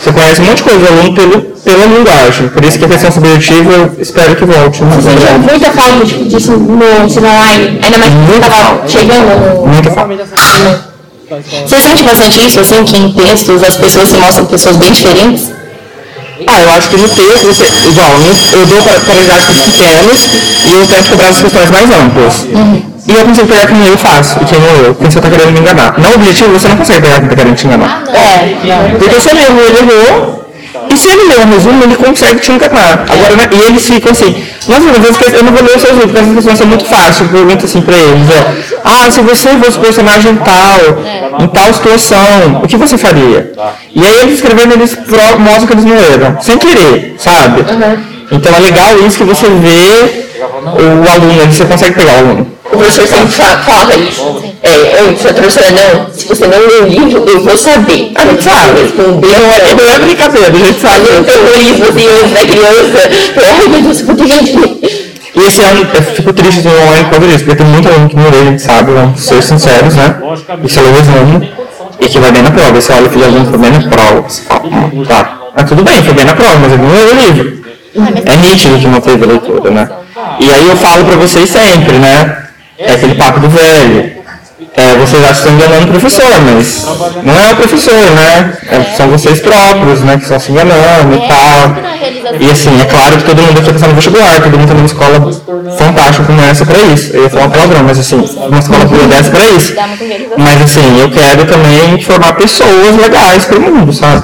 Você conhece um monte de coisa do aluno pelo, pela linguagem. Por isso que a questão subjetiva eu espero que volte. né? Tinha muita falta disso no ensino online, ainda mais que tava chegando no. Muita falta. Você sente bastante isso, assim, que em textos as pessoas se mostram pessoas bem diferentes? Ah, eu acho que no texto, igual, eu dou para, para didáticos pequenos e eu tento cobrar as questões mais amplas. E eu consigo pegar quem eu faço e quem não eu, quem você está querendo me enganar. No objetivo, você não consegue pegar quem está querendo te enganar. É. Porque se ele errou, ele errou. E se ele lê um resumo, ele consegue te enganar. Agora, né, e eles ficam assim, nossa, as questões- eu não vou ler os seus livros, porque as questões são muito fáceis. Eu pergunto assim pra eles, ó, ah, se você fosse personagem tal, em tal situação, o que você faria? E aí eles escrevendo, eles mostram que eles não leram, sem querer, sabe? Então é legal isso que você vê o aluno, você consegue pegar o aluno. O professor sempre fa- falava isso. É, antes, a professora, não, se você não lê o livro, eu vou saber. A gente sabe. Responder. Não é, não é brincadeira, a gente sabe. Um terrorismo assim da criança. Ai, meu Deus, eu vou ter que E esse ano eu fico triste no online por causa disso, porque tem muito aluno que não lê, a gente sabe, vamos ser sinceros, né? Se lê o resumo, e que vai bem na prova. Você olha que o aluno foi bem na prova, você fala, tá, mas tudo bem, foi bem na prova, mas ele não leu o livro. É nítido que não teve leitura, né? E aí eu falo pra vocês sempre, né? É aquele papo do velho. É, vocês acham que estão enganando o professor, mas não é o professor, né? É- são vocês próprios, né, que estão se enganando e tal. E assim, é claro que todo mundo aqui está no vestibular, todo mundo está numa escola fantástica como essa para isso. Eu ia falar um palavrão, mas assim, uma escola boa dessa para isso. Mas assim, eu quero também formar pessoas legais para o mundo, sabe?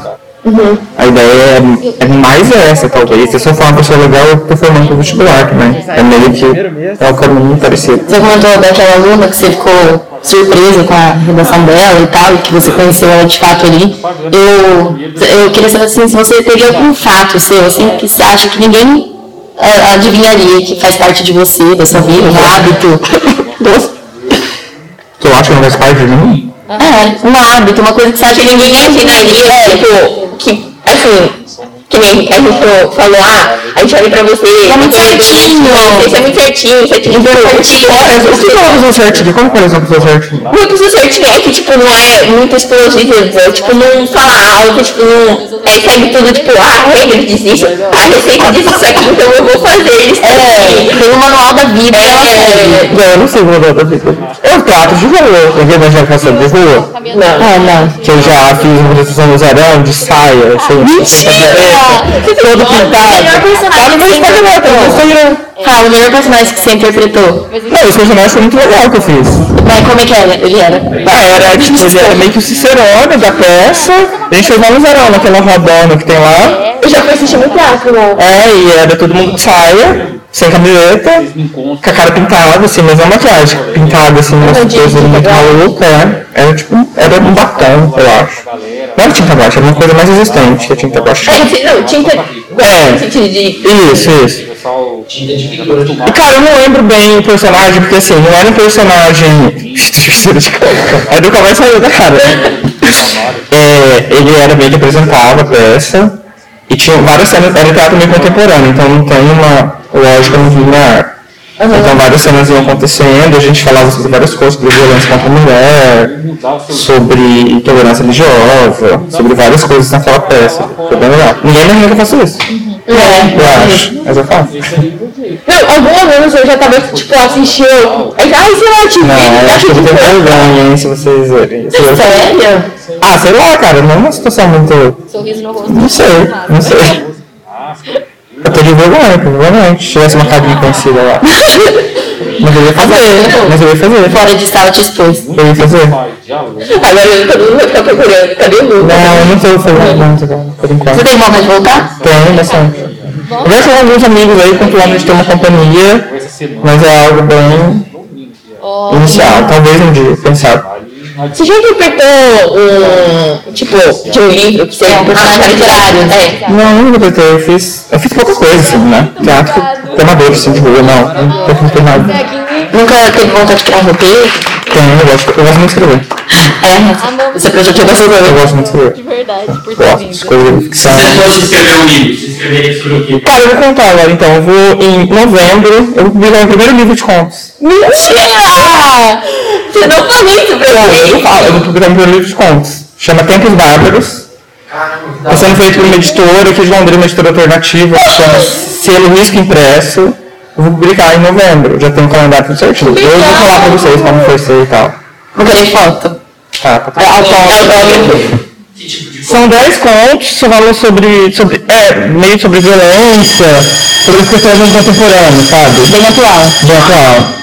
A ideia é, é mais essa, talvez. Se eu só for uma pessoa legal, eu estou formando para o vestibular também. É meio que é o caminho parecido. Você comentou daquela aluna que você ficou surpresa com a redação dela e tal, e que você conheceu ela de fato ali. Eu, eu queria saber assim, se você teria algum fato seu, assim, que você acha que ninguém ah, adivinharia que faz parte de você, da sua vida, um hábito. Que eu acho que não faz parte de mim. É, um hábito, uma coisa que você acha que ninguém imaginaria, imaginaria. tipo, que, assim, que nem a gente falou, ah, a gente olha pra você. É muito certinho. Isso é muito certinho, isso é tipo certinho. O que é uma pessoa certinha? Como que é uma pessoa certinha? Uma pessoa certinha é que, tipo, não é muito explosiva, tipo, não fala algo, tipo, não é, segue tudo, tipo, ah, a regra diz isso, a receita diz isso aqui, então eu vou fazer isso. É, tem o manual da vida. É, Não, eu não sei como eu da vida. Eu trato de rua. Eu já passando de rua. não. Ah, não. Que eu já fiz uma apresentação no Zarão, de saia, assim. Todo pintado. melhor personagem que você interpretou. Ah, o melhor personagem que você interpretou. Não, esse personagem foi muito legal que eu fiz. Mas como é que era? Ele era? Ah, era, tipo, ele era meio que o Cicerone da peça. A gente fez lá no naquela rodona que tem lá. Eu já fui assistir no teatro, né? É, e era todo mundo de saia, sem camiseta, com a cara pintada, assim, mas não maquiagem, pintada, assim, umas coisas muito malucas, é. Era tipo, era um batom, eu acho. Não era tinta baixa, era uma coisa mais resistente que a tinta baixa. É, não, tinta. É. Isso, isso. E cara, eu não lembro bem o personagem, porque assim, não era um personagem. Aí nunca mais saiu da cara. É, ele era meio que apresentava a peça. E tinha várias cenas, era teatro meio contemporâneo, então não tem uma lógica muito linear. Então várias cenas iam acontecendo, a gente falava sobre várias coisas, sobre violência contra a mulher, sobre intolerância religiosa, sobre várias coisas naquela peça. Foi bem legal. Ninguém eu faço isso. É. Eu acho, mas eu faço. Não, algumas vezes eu já tava, tipo, assistindo. Aí, ai, sei lá, tipo, Não, eu acho que eu tenho vergonha, hein, se vocês verem. Se eu- Sério? Ah, sei lá, cara, não é uma situação muito. Sorriso no rosto. Não sei, não sei. Eu tô de vergonha, provavelmente. Se tivesse uma carinha conhecida lá. Mas eu ia fazer, mas eu ia fazer. Fora de sala te expôs. Eu ia fazer. Agora eu todo mundo vai ficar procurando. Cadê o Lucas? Não, eu não tô cara, por Você enquanto. tem vontade de voltar? Tenho bastante. Conversa com alguns amigos aí com plano de ter uma companhia, mas é algo bem inicial. Talvez um dia, pensar. Você já interpretou um, tipo, de um livro que você É, um personagem literário. É. Não, não interpretei, eu fiz. Eu fiz pouca coisa, assim, né? Teatro amador, assim, de rua, não. Não não tem nada. Nunca teve vontade de criar um roteiro? Tenho, eu gosto, eu gosto muito de escrever. É, você projetou você Eu gosto muito de escrever. De verdade, por ter Gosto, vindo. de ficção. Se você fosse escrever um livro, você escreveria sobre o quê? Cara, eu vou contar agora então. Eu vou em novembro, eu vou publicar meu primeiro livro de contos. Mentira! Você não falou isso pra Cara, eu mim. falo, eu vou publicar meu primeiro livro de contos. Chama Tempos Bárbaros. Está sendo feito por uma editora de Londrina, uma editora alternativa, chama Selo Risco Impresso. Eu vou publicar em novembro, já tenho um calendário tudo certinho. Eu vou falar pra vocês como foi ser e tal. Vou querer foto. Tá, tá de São 10 contos que falam sobre, sobre. É, meio sobre violência, sobre as questões do contemporâneo, sabe? Bem atual. Bem atual.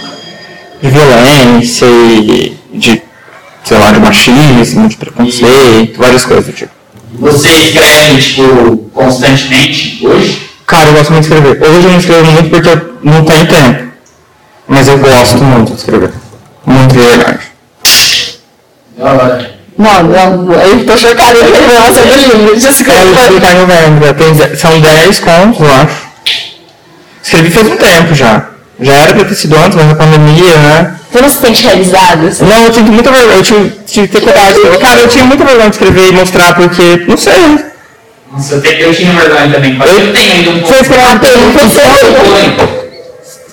De violência e de, sei lá, de machismo, de preconceito, várias coisas do tipo. Você escreve, tipo, constantemente hoje? Cara, eu gosto muito de escrever. Hoje eu não escrevo muito porque eu não tenho tempo. Mas eu gosto muito de escrever. Muito de verdade. Não, não, eu tô chocada com a revelação do livro. Eu vou Desculpa. publicar em novembro. Tem São 10 contos, eu acho. Escrevi faz um tempo já. Já era pra ter sido antes, mas a pandemia, né? Você não se sente realizado? assim? Não, eu tinha muita vergonha, eu tinha, tinha que ter coragem de escrever. Cara, eu tinha muita vergonha de escrever e mostrar porque, não sei. Nossa, eu, te- eu tinha vergonha também, mas eu tenho ainda um pouco. Você escreve Eu tenho.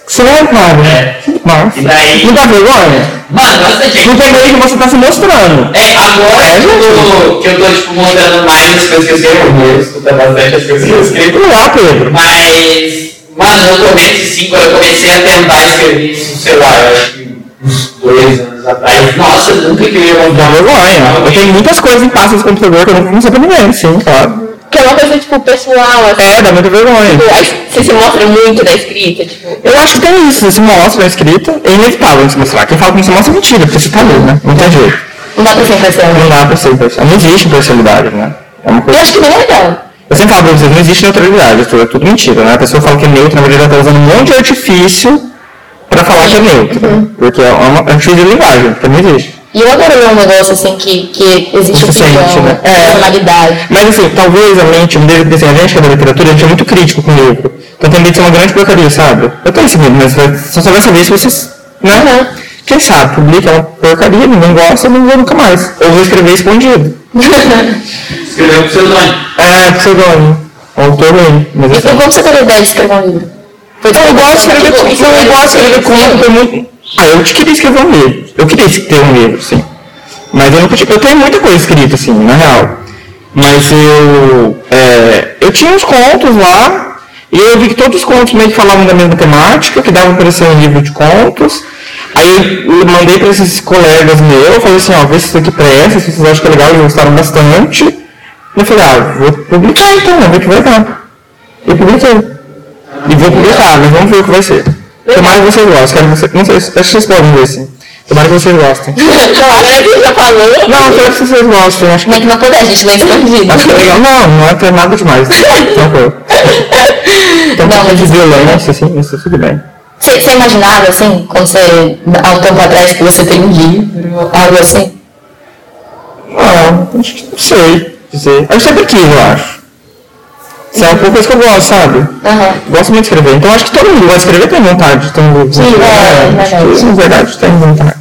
Você não é claro, né? Nossa. E daí- Não dá vergonha? Mano, nossa, gente. Não tem meio que você tá se mostrando. É, agora É, que, eu tô, que eu tô, tipo, mostrando mais as coisas que eu escrevo, eu escuto bastante as coisas que eu escrevo. Lá, Pedro. Mas, mano, no começo, assim, quando eu comecei a tentar escrever isso, sei lá, eu acho que uns dois anos atrás, nossa, nunca que eu ia Dá mostrar. vergonha. Eu tenho muitas coisas em pastas do computador que eu não mostrar pra ninguém, sim, claro. Que é uma coisa, tipo, pessoal, assim. É, dá muita vergonha. Tipo, Você se mostra muito da escrita, tipo. Eu acho que tem isso, você se mostra na escrita, é inevitável se mostrar. Quem fala que não se mostra é mentira, porque você tá ali, né? Não tem jeito. Não dá pra ser impressão. Não dá pra ser imparcial. Não existe imparcialidade, né? É uma Eu coisa. acho que nem é legal. Eu sempre falo pra vocês, não existe neutralidade, é tudo, mentira, né? A pessoa fala que é neutro, na verdade ela tá usando um monte de artifício pra falar que é neutro. Porque é uma, é um artifício de linguagem, que não existe. E eu adoro ver um negócio assim que, que existe Você opinião, sente, né? É. personalidade. Mas assim, talvez a mente, assim, a gente que é da literatura, a gente é muito crítico com o livro. Então tem medo de ser uma grande porcaria, sabe? Eu tenho esse medo, mas só só vai saber se vocês, né? Quem sabe, publica uma porcaria, ninguém gosta, não vou nunca mais. Eu vou escrever escondido. Escreveu com pseudônimo. É, pseudônimo. autor ruim. Mas E assim, como você teve a ideia de escrever um livro? Foi eu gosto de escrever tipo, conto, eu gosto de escrever conto, foi muito... Ah, eu queria escrever um livro. Eu queria ter um livro, sim. Mas eu nunca tive... Eu tenho muita coisa escrita, assim, na real. Mas eu... é, eu tinha uns contos lá, e eu vi que todos os contos meio que falavam da mesma temática, que dava para ser um livro de contos. Aí eu mandei para esses colegas meus, falei assim, ó, vê se isso aqui presta, se vocês acham que é legal, eles gostaram bastante. E eu falei, ah, vou publicar então, vamos ver o que vai dar. Eu publiquei. E vou publicar, mas vamos ver o que vai ser. Tomara que vocês gostem. Quero que vocês, não sei, acho que vocês podem ver sim. Tomara que vocês gostem. Agora que já falou. Não, eu quero que vocês gostem. Acho que, Como é que não puder, a gente lê escondido. acho que é legal. Não, não é ter nada demais. Tranquilo. Então, Não, não, mas- de violência, assim, isso tudo bem. Você, você imaginava, assim, quando você, há um tempo atrás, que você tem um livro, algo assim? Não, acho que não sei dizer. Eu sempre quis, eu acho. Isso é uma coisa que eu gosto, sabe? Aham. Gosto muito de escrever. Então acho que todo mundo que vai escrever tem vontade de ter um livro. Sim, é, acho verdade. que, na verdade, tem vontade.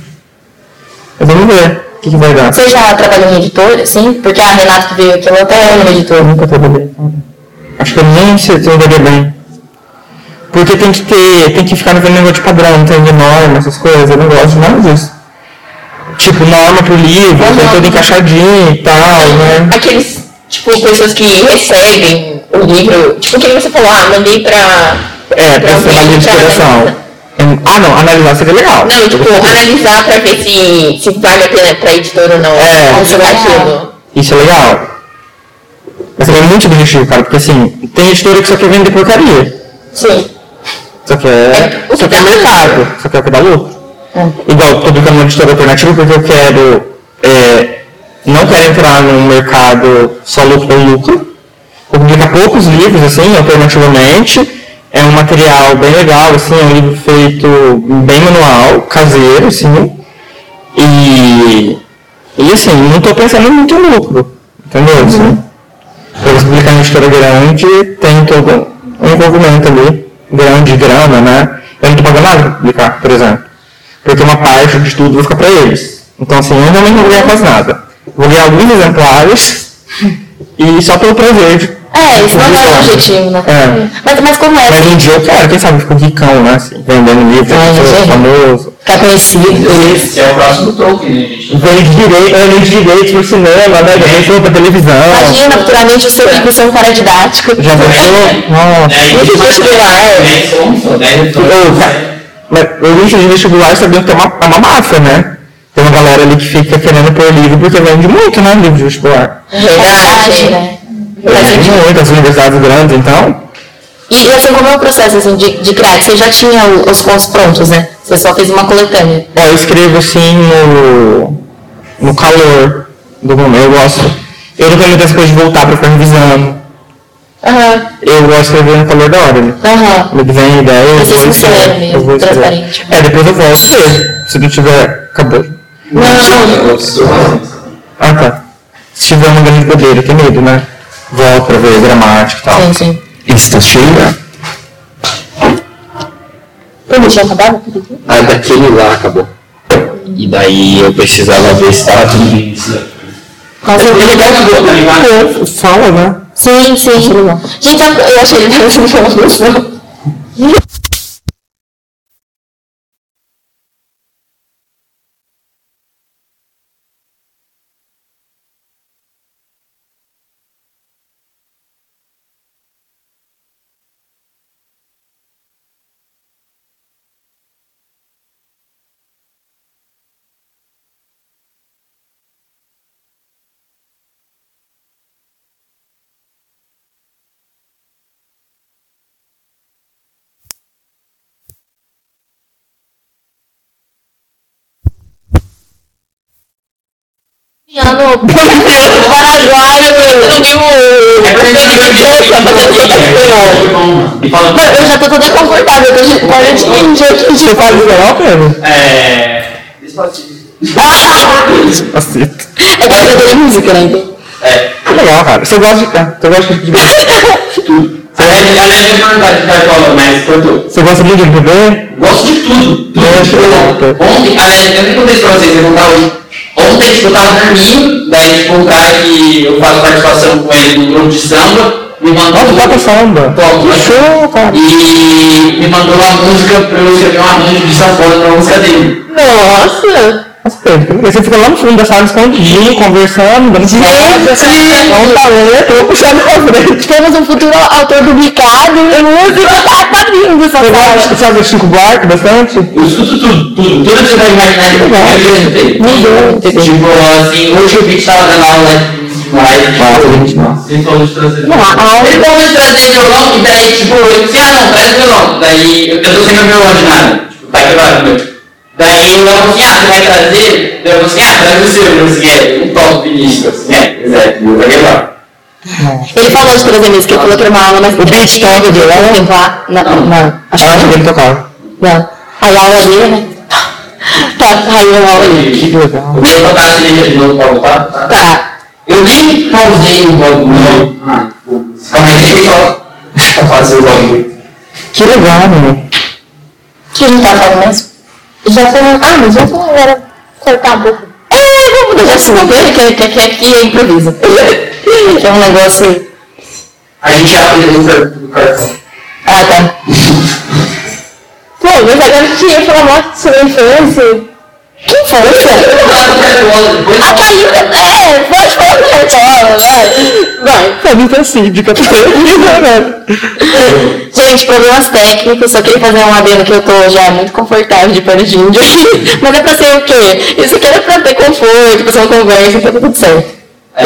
Mas vamos ver o que, que vai dar. Você já trabalhou em editor, assim? Porque a Renata que veio aqui, ela até é uma Eu editora. nunca trabalhei. Acho que eu nem sei se eu daria bem. Porque tem que ter, tem que ficar no negócio de padrão, tem de norma, essas coisas, eu não gosto de nada disso. Tipo, norma pro livro, tem tudo encaixadinho e tal, né? Aqueles, tipo, pessoas que recebem o livro, tipo, que você falou, ah, mandei pra. É, pra esse trabalho de pra inspiração. analisar. Ah não, analisar seria legal. Não, tipo, analisar pra ver se, se vale a pena pra editora ou não. É. Aquilo. Isso é legal. Mas é muito objetivo, cara, porque assim, tem editora que só quer vender porcaria. Sim. Só quer, o só que quer dá mercado, só quer o que dá lucro. Igual, tô publicando uma editora alternativa porque eu quero, é, não quero entrar num mercado só lucro pelo lucro. Vou publicar poucos livros, assim, alternativamente. É um material bem legal, assim, é um livro feito bem manual, caseiro, assim. E, e assim, não estou pensando muito em lucro, entendeu? Assim, para você publicar em editora grande, tem todo um envolvimento ali, grande de grana, né? Eu não estou pagando nada para publicar, por exemplo. Porque uma parte de tudo vai ficar para eles. Então, assim, eu realmente não vou ganhar quase nada. Vou ganhar alguns exemplares e só pelo prazer de É, isso não é o objetivo, né? É. Mas, mas como é? mas um dia eu quero, quem sabe, fico ricão, né? Assim, vendendo livro, Ai, sou gente. famoso. Ficar conhecido. Esse é o próximo Tolkien, né, gente? Vende direito, eu vendo direitos pro cinema, né? Vende pra televisão. Imagina, futuramente o seu livro ser um cara didático. Já pensou? Nossa. É, vestibular. É, somos, né? Ô, cara, Mas o lixo de vestibular sabia que é uma, é uma máfia, né? Tem uma galera ali que fica querendo pôr livro porque vende muito, né? Livro de vestibular. Verdade, né? Vende muito, as universidades grandes, então. E assim, como é o processo assim, de, de criar? Você já tinha os contos prontos, né? Você só fez uma coletânea. Ó, eu escrevo assim no, no calor do momento. Eu gosto. Eu não tenho muitas coisas de voltar pra ficar revisando. Aham, Eu gosto de escrever no calor da hora. Né? aham. Me vem a ideia, eu vou sincero escrever. Eu vou escrever. transparente. É, depois eu volto ver. Se não tiver. Acabou. Ah, tá. Se tiver uma grande bobeira, tem medo, né? Volto pra ver gramática e tal. Sim, sim. Está cheia? Como tinha acabado? Ah, daquele lá acabou. E daí eu precisava ver se estava tudo bem. Nossa, eu É, Fala, né? Sim, sim. Gente, eu eu achei ele Ano Paraguai, eu vi o. Falando. Não, eu já tô toda confortável, eu tô de olha de índia aqui. Você faz espanhol, Pedro? É. Aceito. É que eu tenho música, né? então. É. Que legal, cara. Você gosta de. Você gosta de. Aliás, aliás, eu ia perguntar de cartola, mas cortou. Você gosta muito de MPB? Gosto de tudo. Tudo, É, tudo. é. Ontem, aliás, eu nem contei isso pra vocês, eu vou contar hoje. Ontem, tipo, eu tava dormindo, daí, tipo, um cara que eu faço participação com ele no grupo de samba, me mandou. Nossa, toca samba. Né? show, cara. E me mandou uma música pra eu escrever um arranjo de sanfona pra música dele. Nossa! Pedro, você fica lá no fundo da sala escondidinho, conversando, dando Gente! Não lendo, eu vou puxando pra frente. Temos um futuro autor publicado em música, tá, tá lindo essa Você sala. gosta, sabe, o Chico Buarque bastante? Eu escuto tudo, tudo, tudo que você vai imaginar de qualquer eu Deus. Tipo, assim, hoje o Beat tava dando aula demais. Nossa, gente, nossa. Principalmente trazer. Não, a aula- Principalmente trazer violão, e daí, tipo, eu disse, ah não, traz violão. Daí, eu, eu tô sem meu violão de nada. Tipo, tá quebrado meu. Daí o assim, ah, você vai trazer? Daí eu falei assim, ah, traz o seu. Eu falei assim, é, um. Eu falei assim, é, exato, meu tá quebrado. Ele falou de trazer isso, que ele falou que era uma aula mais O Beat toca violão? levar na, Não. na, acho Ah, que ele tocava. não. Aí a aula dele, né? Tá, aí a aula dele. Que legal. Eu vou tocar a trilha de novo pra voltar, tá? Tá. Eu nem pausei o bagulho. Ah, pô. Calma só só fazer o bagulho. Que legal, meu. que a gente tá falando mesmo? Já foi. Ah, mas já foi. Era cortar um pouco. É, vamos deixar assim, que, que, que aqui é improviso. Que é um negócio... A gente já aprendeu o cartão. Ah, tá. Pô, mas agora a gente ia falar mais sobre a infância. Que força! A Mim tá síndica, tá né? Gente, problemas técnicos, só queria fazer um adendo que eu tô já muito confortável de pano de índio aqui. Mas é pra ser o quê? Isso aqui era pra ter conforto, pra ser uma conversa, então tá tudo certo. É,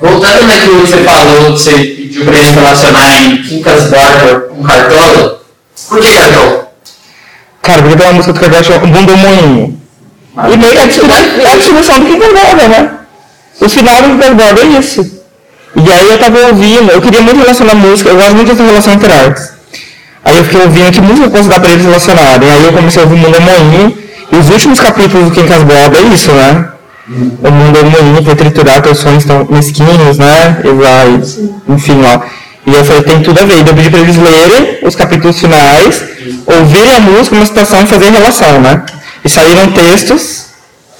voltando naquilo que você falou, que você pediu pra ele relacionar em Quincas Borba com Cartola, por que Cartola? Cara, porque tem uma música do chamada Bunda Moinho. E meio que a é a do que Carvalho, né? O final do Carvalho é isso. E aí eu tava ouvindo, eu queria muito relacionar música, eu gosto muito dessa relação entre artes. Aí eu fiquei ouvindo que música eu posso dar pra eles relacionarem. Aí eu comecei a ouvir Mundo Moinho. E os últimos capítulos do Quincas Bob é isso, né? O mundo moinho vai triturar, teus sonhos estão mesquinhos, né? E vai, enfim, ó. E eu falei, tem tudo a ver. Eu pedi pra eles lerem os capítulos finais, ouvirem a música, uma citação e fazer relação, né? E saíram textos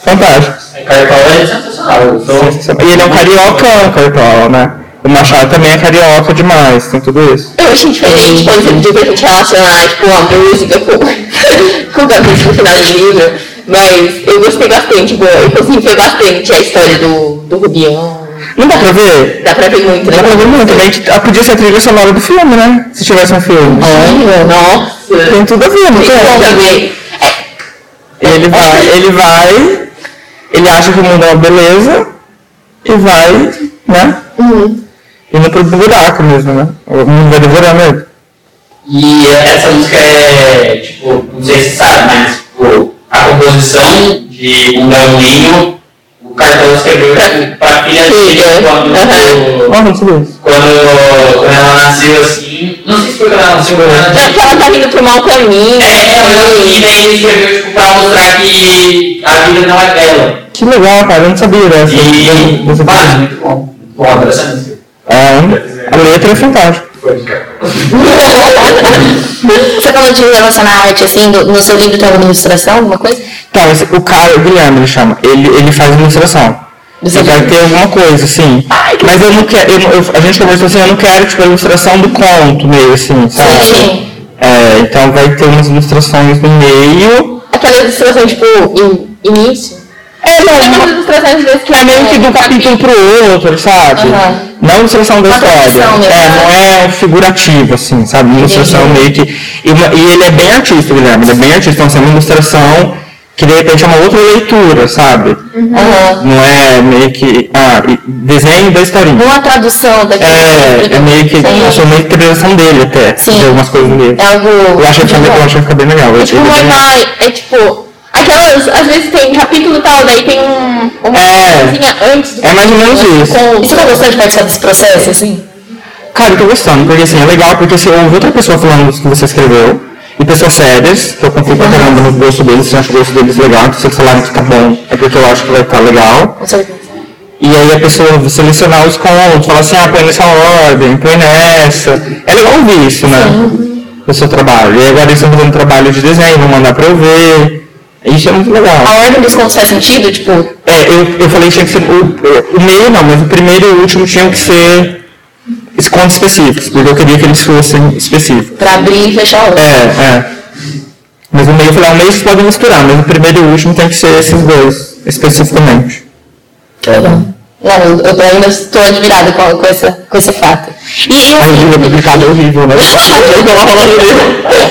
fantásticos. É sensacional. Eu sou- E ele é um carioca, Cartola, né? O Machado também é carioca demais, tem tudo isso. Eu achei diferente, por exemplo, de a gente relacionar tipo, a música com, com o capítulo final do livro, mas eu gostei bastante, tipo, eu consegui ver bastante a história do, do Rubião. Não dá pra ver? Dá pra ver muito, né? Dá pra ver muito. A gente- ah, podia ser a trilha sonora do filme, né? Se tivesse um filme. Olha, nossa. Tem tudo a ver, não Tem tem? ver. Ele vai, ele vai, ele acha que o mundo é uma beleza e vai, né? Indo pro buraco mesmo, né? O mundo vai devorando ele. E essa música é, tipo, não sei se você sabe, mas tipo, a composição de Um Galinho, o Cartola escreveu pra filha dele quando, sabia isso. quando, quando ela nasceu assim. Não sei se foi quando ela nasceu, quando ela nasceu. ela tá indo pro mau caminho. É, ela e daí ele escreveu pra mostrar que a vida não é dela. Que legal, cara, eu não sabia dessa. E, dessa mano, muito bom. Bom, música. É, a letra é fantástica. Você falou de relacionar a arte assim, do- no seu livro tem alguma ilustração, alguma coisa? Então, esse- o cara, o Guilherme, ele chama, ele, ele faz ilustração. Você vai ter alguma coisa, assim. Mas eu não quero, eu, eu- a gente conversou assim, eu não quero, tipo, a ilustração do conto meio assim, sabe? Sim. É, então vai ter umas ilustrações no meio. Aquela ilustração, tipo, in, início. É, Tem não, umas ilustrações vezes que é meio que de um capítulo pro outro, sabe? Aham. Não ilustração da história. mesmo. É, não é figurativo, assim, sabe? Ilustração meio que. E, e ele é bem artista, Guilherme, ele é bem artista, então assim, é uma ilustração que de repente é uma outra leitura, sabe? Aham. Não é meio que. Ah, desenho da historinha. Uma tradução daquele É, livro. é meio que. Sim. Achei meio que interpretação dele até. Sim. De algumas coisas dele. É algo. Eu acho que fica, eu acho que fica bem legal. É tipo Ele uma é é tipo. Aquelas, às vezes tem capítulo tal, daí tem um, uma É. coisinha antes do É mais ou menos isso. com- E você tá gostando de participar desse processo, assim? Cara, eu tô gostando, porque assim, é legal porque você ouve outra pessoa falando do que você escreveu, e pessoas sérias, que eu confio pra caramba no gosto deles, se eu acho o gosto deles legal, então se eles falarem que tá bom, é porque eu acho que vai estar legal. Com certeza. E aí a pessoa selecionar os contos, falar assim, ah, põe nessa ordem, põe nessa. É legal ouvir isso, né? Do seu trabalho. E agora eles estão fazendo trabalho de desenho, vão mandar pra eu ver. Isso é muito legal. A ordem dos contos faz sentido? Tipo, É, eu, eu falei que tinha que ser. O, o meio não, mas o primeiro e o último tinham que ser esconde específicos, porque eu queria que eles fossem específicos. Pra abrir e fechar outro. É, é. Mas o meio eu falei, o meio vocês podem misturar, mas o primeiro e o último tem que ser esses dois, especificamente. Legal. Não, eu, eu ainda estou admirada com, com, essa, com esse fato. E, e o assim, livro publicado é horrível, né?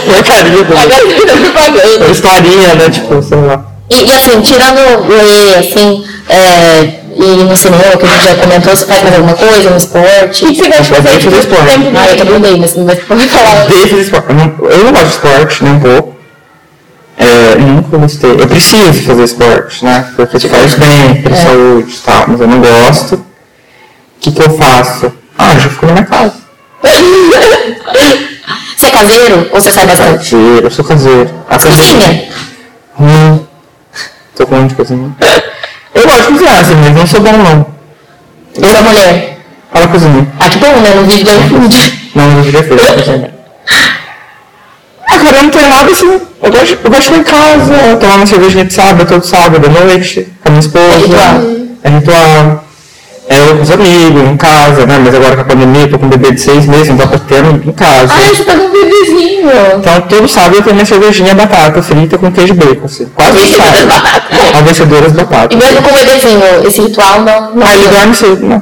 Porcaria, né? propaganda. Historinha, né? Tipo, sei lá. E, e assim, tirando ler, assim, é, e no cinema, que a gente já comentou, você faz mais alguma coisa, no esporte? O que você gosta de Eu fazer? gosto de esporte. Tempo Ah, eu também dei, mas não vai falar. Desde o esporte. Eu não, eu gosto de esporte, nem um pouco. É, nunca gostei. Eu preciso fazer esporte, né? Porque te faz bem, pra saúde e tal, mas eu não gosto. O que, que eu faço? Ah, eu já fico na minha casa. Você é caseiro ou você sai bastante? Caseiro, eu sou caseiro. A Cozinha? Hum. Tô com um de cozinha. Eu gosto de cozinhar, assim, mas não sou bom não. Eu sou mulher. Ela cozinha. Ah, que bom, né? No vídeo do iFood. Não, não devia fazer cozinha. Ah, cara, eu não tenho nada assim. Eu gosto, eu gosto de ficar em casa, tomar uma cervejinha de sábado, todo sábado à noite, com a minha esposa. É ritual. É ritual. É eu com os amigos, em casa, né? Mas agora com a pandemia, eu tô com um bebê de seis meses, então eu tô tendo em casa. Ai, você tá com um bebezinho. Então todo sábado eu tenho minha cervejinha batata frita com queijo e bacon, assim. Quase Vencedora sábado. batata. A vencedora E batatas. mesmo com o bebezinho, esse ritual não. não Ah, ele dorme cedo, né?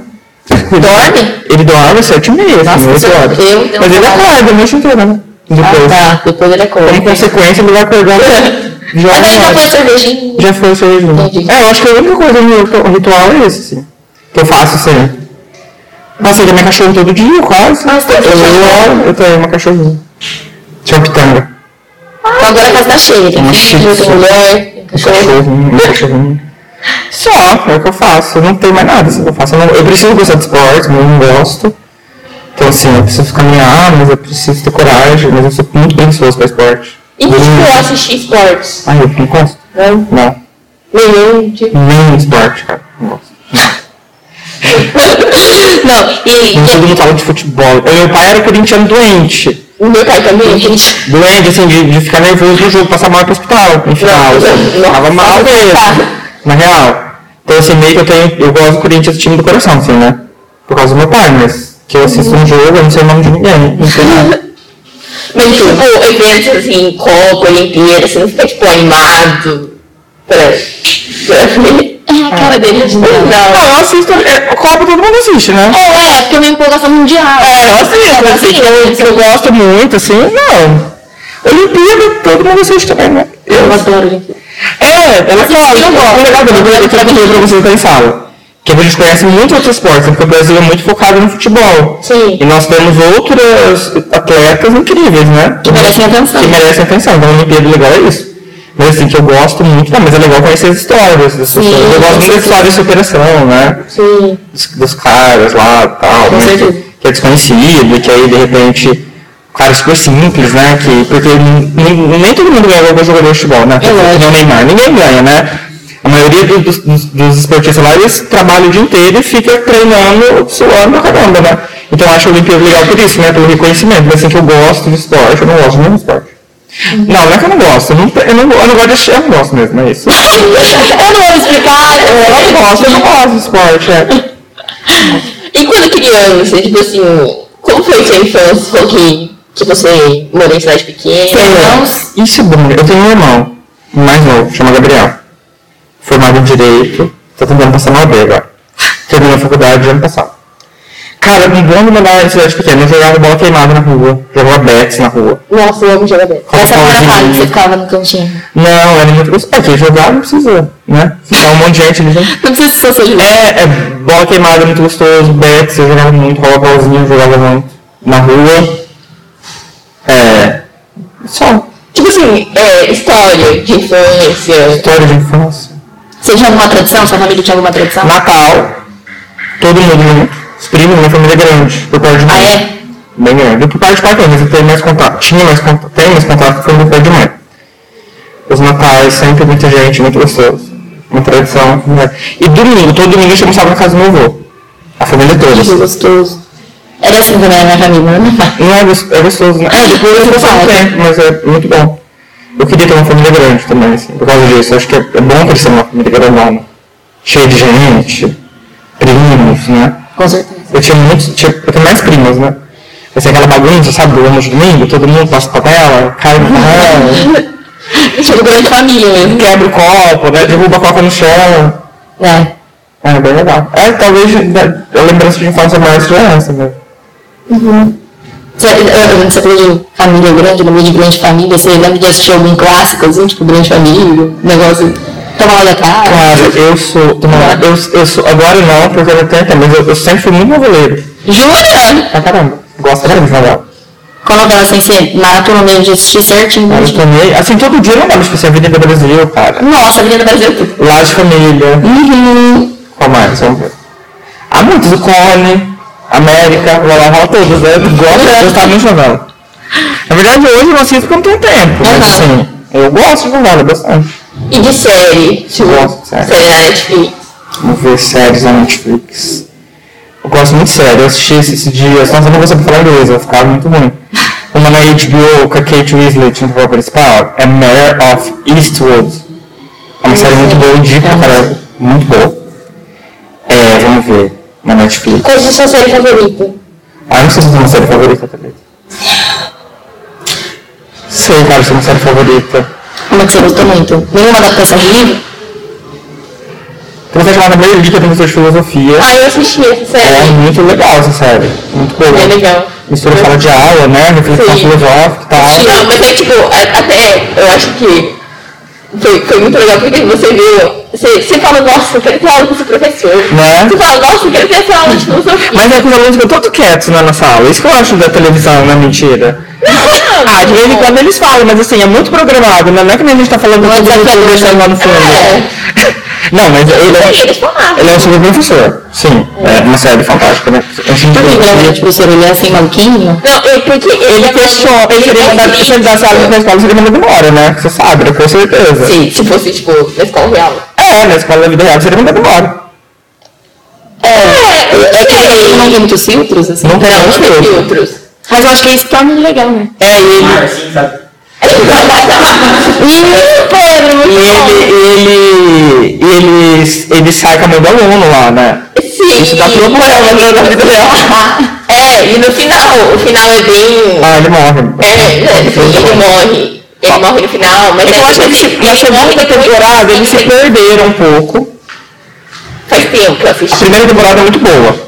Dorme? Ele dorme às sete e meia, Nossa, assim, oito eu- horas. eu Mas ele acorda a noite inteira, né? Depois. Ah, tá. Depois ele Como acorda. consequência, ele vai acordar já já foi cervejinha. Já foi cervejinha. É, eu acho que a única coisa no ritual é esse, assim. Que eu faço sempre. Passei da minha cachorra todo dia, quase. Ah, tem eu, eu, eu tenho uma cachorrinha. Chama Pitanga. Então agora a casa tá cheia. Tem Uma filho, tem mulher, tem Um cachorro. cachorrinho. Só, é o que eu faço. Eu não tenho mais nada assim, que eu faço. Eu, não- eu preciso gostar de esporte, mas eu não gosto. Então, assim, eu preciso caminhar, mas eu preciso ter coragem, mas eu sou muito preguiçoso pra esporte. E Eu tipo, não- assistir esportes? Ai, eu não gosto. Não? Não. Nenhum, tipo. Nem esporte, cara. Não gosto. Não, e. Não todo mundo fala de futebol. O meu pai era corintiano doente. O meu pai também, gente. Doente, assim, de, de ficar nervoso no jogo, passar mal pro hospital, em final. Não, assim. não. Tava mal mesmo. Na real. Então, assim, meio que eu tenho. Eu gosto do Corinthians, time do coração, assim, né? Por causa do meu pai, mas que eu assisto um jogo, eu não sei o nome de ninguém. Não sei nada. Mas tipo, eventos assim, Copa, Olimpíada, você não fica tipo animado pra, pra ver. É a cara dele de Não. Não, eu assisto. É, Copa todo mundo assiste, né? É, é, porque é uma empolgação mundial. É, eu assisto, assim, que eu, que eu gosto muito, assim, não. Olimpíada, todo mundo assiste também, né? Eu adoro Olimpíada. É, ela claro, eu gosto. o legal da Olimpíada é que eu pra vocês sala. Que a gente conhece muito outros esportes, porque o Brasil é muito focado no futebol. Sim. E nós temos outras atletas incríveis, né? Que merecem atenção. Que merecem atenção. Então a Olimpíada legal é isso. Mas assim, que eu gosto muito, não, mas é legal conhecer as histórias das pessoas. Eu gosto muito da história de superação, né? Sim. dos, dos caras lá e tal, né, que, que é desconhecido, que aí de repente o cara é super simples, né? Que, porque nem, nem todo mundo ganha igual jogador de futebol, né? É lógico. Nem o Neymar, ninguém ganha, né? A maioria do- dos, dos, dos esportistas lá, eles trabalham o dia inteiro e fica treinando, suando pra caramba, né? Então eu acho a Olimpíada legal por isso, né? Pelo reconhecimento. Mas assim que eu gosto de esporte, eu não gosto de nenhum esporte. Uhum. Não, não é que eu não gosto, eu não, eu não, eu não gosto de assistir, eu não gosto mesmo, é isso. Eu não vou explicar. Eu não gosto, eu não gosto de esporte, é. E quando criança, tipo assim, como foi sua infância? Falou que, que você morou em cidade pequena. Irmãos? Isso é bom. Eu tenho um irmão, mais novo, chama Gabriel. Formado em Direito, tá tentando passar na OAB agora. Terminou a faculdade ano passado. Cara, um bom mandar em cidade pequena. Eu jogava bola queimada na rua, jogava bets na rua. Nossa, eu amo jogar bem. Essa era a fase que você ficava no cantinho. Não, era muito gostoso. É que jogar não precisa, né? Ficar um monte de gente ali. né? Não precisa se socializar. É, é, bola queimada é muito gostoso, bets, eu jogava muito, rola bolzinho, eu jogava muito. Na rua. É. Só. Tipo assim, é, história de infância. História de infância. Você tinha alguma tradição? Sua família tinha alguma tradição? Natal, todo mundo junto. Os primos, minha família é grande, por parte de mãe. Ah, é? Bem grande. Por parte de pai mas eu tenho mais contato. Tinha mais contato, tem mais contato que foi do pai de mãe. Os natais, sempre muita gente, muito gostoso. Uma tradição. né? E domingo, todo domingo a gente almoçava na casa do meu avô. A família toda. Que gostoso. Era assim também na minha família, né? Não é, gos- é gostoso, né? É, depois eu passar um tempo, mas é muito bom. Eu queria ter uma família grande também, assim, por causa disso. Eu acho que é, é bom crescer numa família grandona. Cheia de gente, primos, né? Com certeza. Eu tinha muitos, tinha, eu tenho mais primas, né? Vai ser aquela bagunça, sabe, do almoço de domingo, todo mundo passa papel, cai no carro, Tipo, grande família mesmo. quebra o copo, né? Derruba a copa no chão. É. É bem legal. É, talvez né, a lembrança de infância mais seja essa, né? Você, eu- você falou de família grande, no meio de grande família, você lembra de assistir algum clássico, assim, tipo Grande Família, negócio, toma lá da cara? Cara, eu sou. não, eu, eu sou. Agora não, porque eu tenho tempo, mas eu, eu sempre fui muito noveleiro. Jura? Pra caramba. Gosto de novela. Qual novela você maratona mesmo de assistir certinho? Né? eu tomei. Assim, todo dia eu não dava, tipo assim, Avenida Brasil, cara. Nossa, Avenida Brasil. tudo. Lá de família. Uhum. Qual mais? Vamos ver. Há muitos, o Cone, América, lá lá, lá todos, né? Eu gosto, gostava muito de novela. Na verdade, hoje eu não assisto porque eu não tenho tempo, mas assim, eu gosto de novela bastante. E de série? Tipo, Gosto de série. série na Netflix. Vamos ver séries na Netflix. Eu gosto muito de série, eu assisti esses dias, nossa, eu não vou saber falar inglês, vai ficar muito ruim. Uma na HBO com a Kate Winslet no papel principal é Mayor of Eastwood. É uma série muito boa, indico pra caralho, muito boa. É, vamos ver, na Netflix. Qual é a sua série favorita? Ah, eu não sei se tem uma série favorita também. Sei, cara, se é uma série favorita. Uma que você gostou muito? Nenhuma adaptação de livro? Tem série chamada Meio que é professor de filosofia. Ah, eu assisti essa É série. muito legal essa série, muito boa. É legal. Mistura sala de aula, né? Reflexão filosófica e tal. Não, mas é tipo, a- até eu acho que foi, foi muito legal porque você viu. Você, você fala, nossa, eu quero ter aula com esse professor. Né? Você fala, nossa, eu quero ter essa aula de filosofia. Mas é que os alunos ficam todos quietos né, na sala. Isso que eu acho da televisão, não é mentira. Ah, de vez em quando eles falam, mas assim, é muito programado, né? Não é que nem a gente tá falando do é professor desafiador, deixando lá no fundo. Não, mas ele é, ele é um super professor. Sim, é uma série fantástica, né? É de Por que filosofia. grande professor? Ele é assim, maluquinho? Não, é porque ele, Ele é fechou, mais- ele é ele desse aula na escola, seria mandado embora, né? Você sabe, com certeza. Sim, se fosse, tipo, na escola real. É, na escola da vida real, seria mandado embora. É, é que Ele não tem muitos filtros, assim? Não tem muitos filtros. filtros. Mas eu acho que isso torna ele legal, né? É, e ele, Pedro, e ele, ele, ele, ele sai com a mãe do aluno lá, né? Sim. Isso dá problema na na vida real. É, e no final, o final é bem. Ah, ele morre. É, assim, ele morre. Ele morre no final, mas É eu acho que eles, se- na segunda temporada eles se perderam um pouco. Faz tempo que eu A assisti. primeira temporada é muito boa.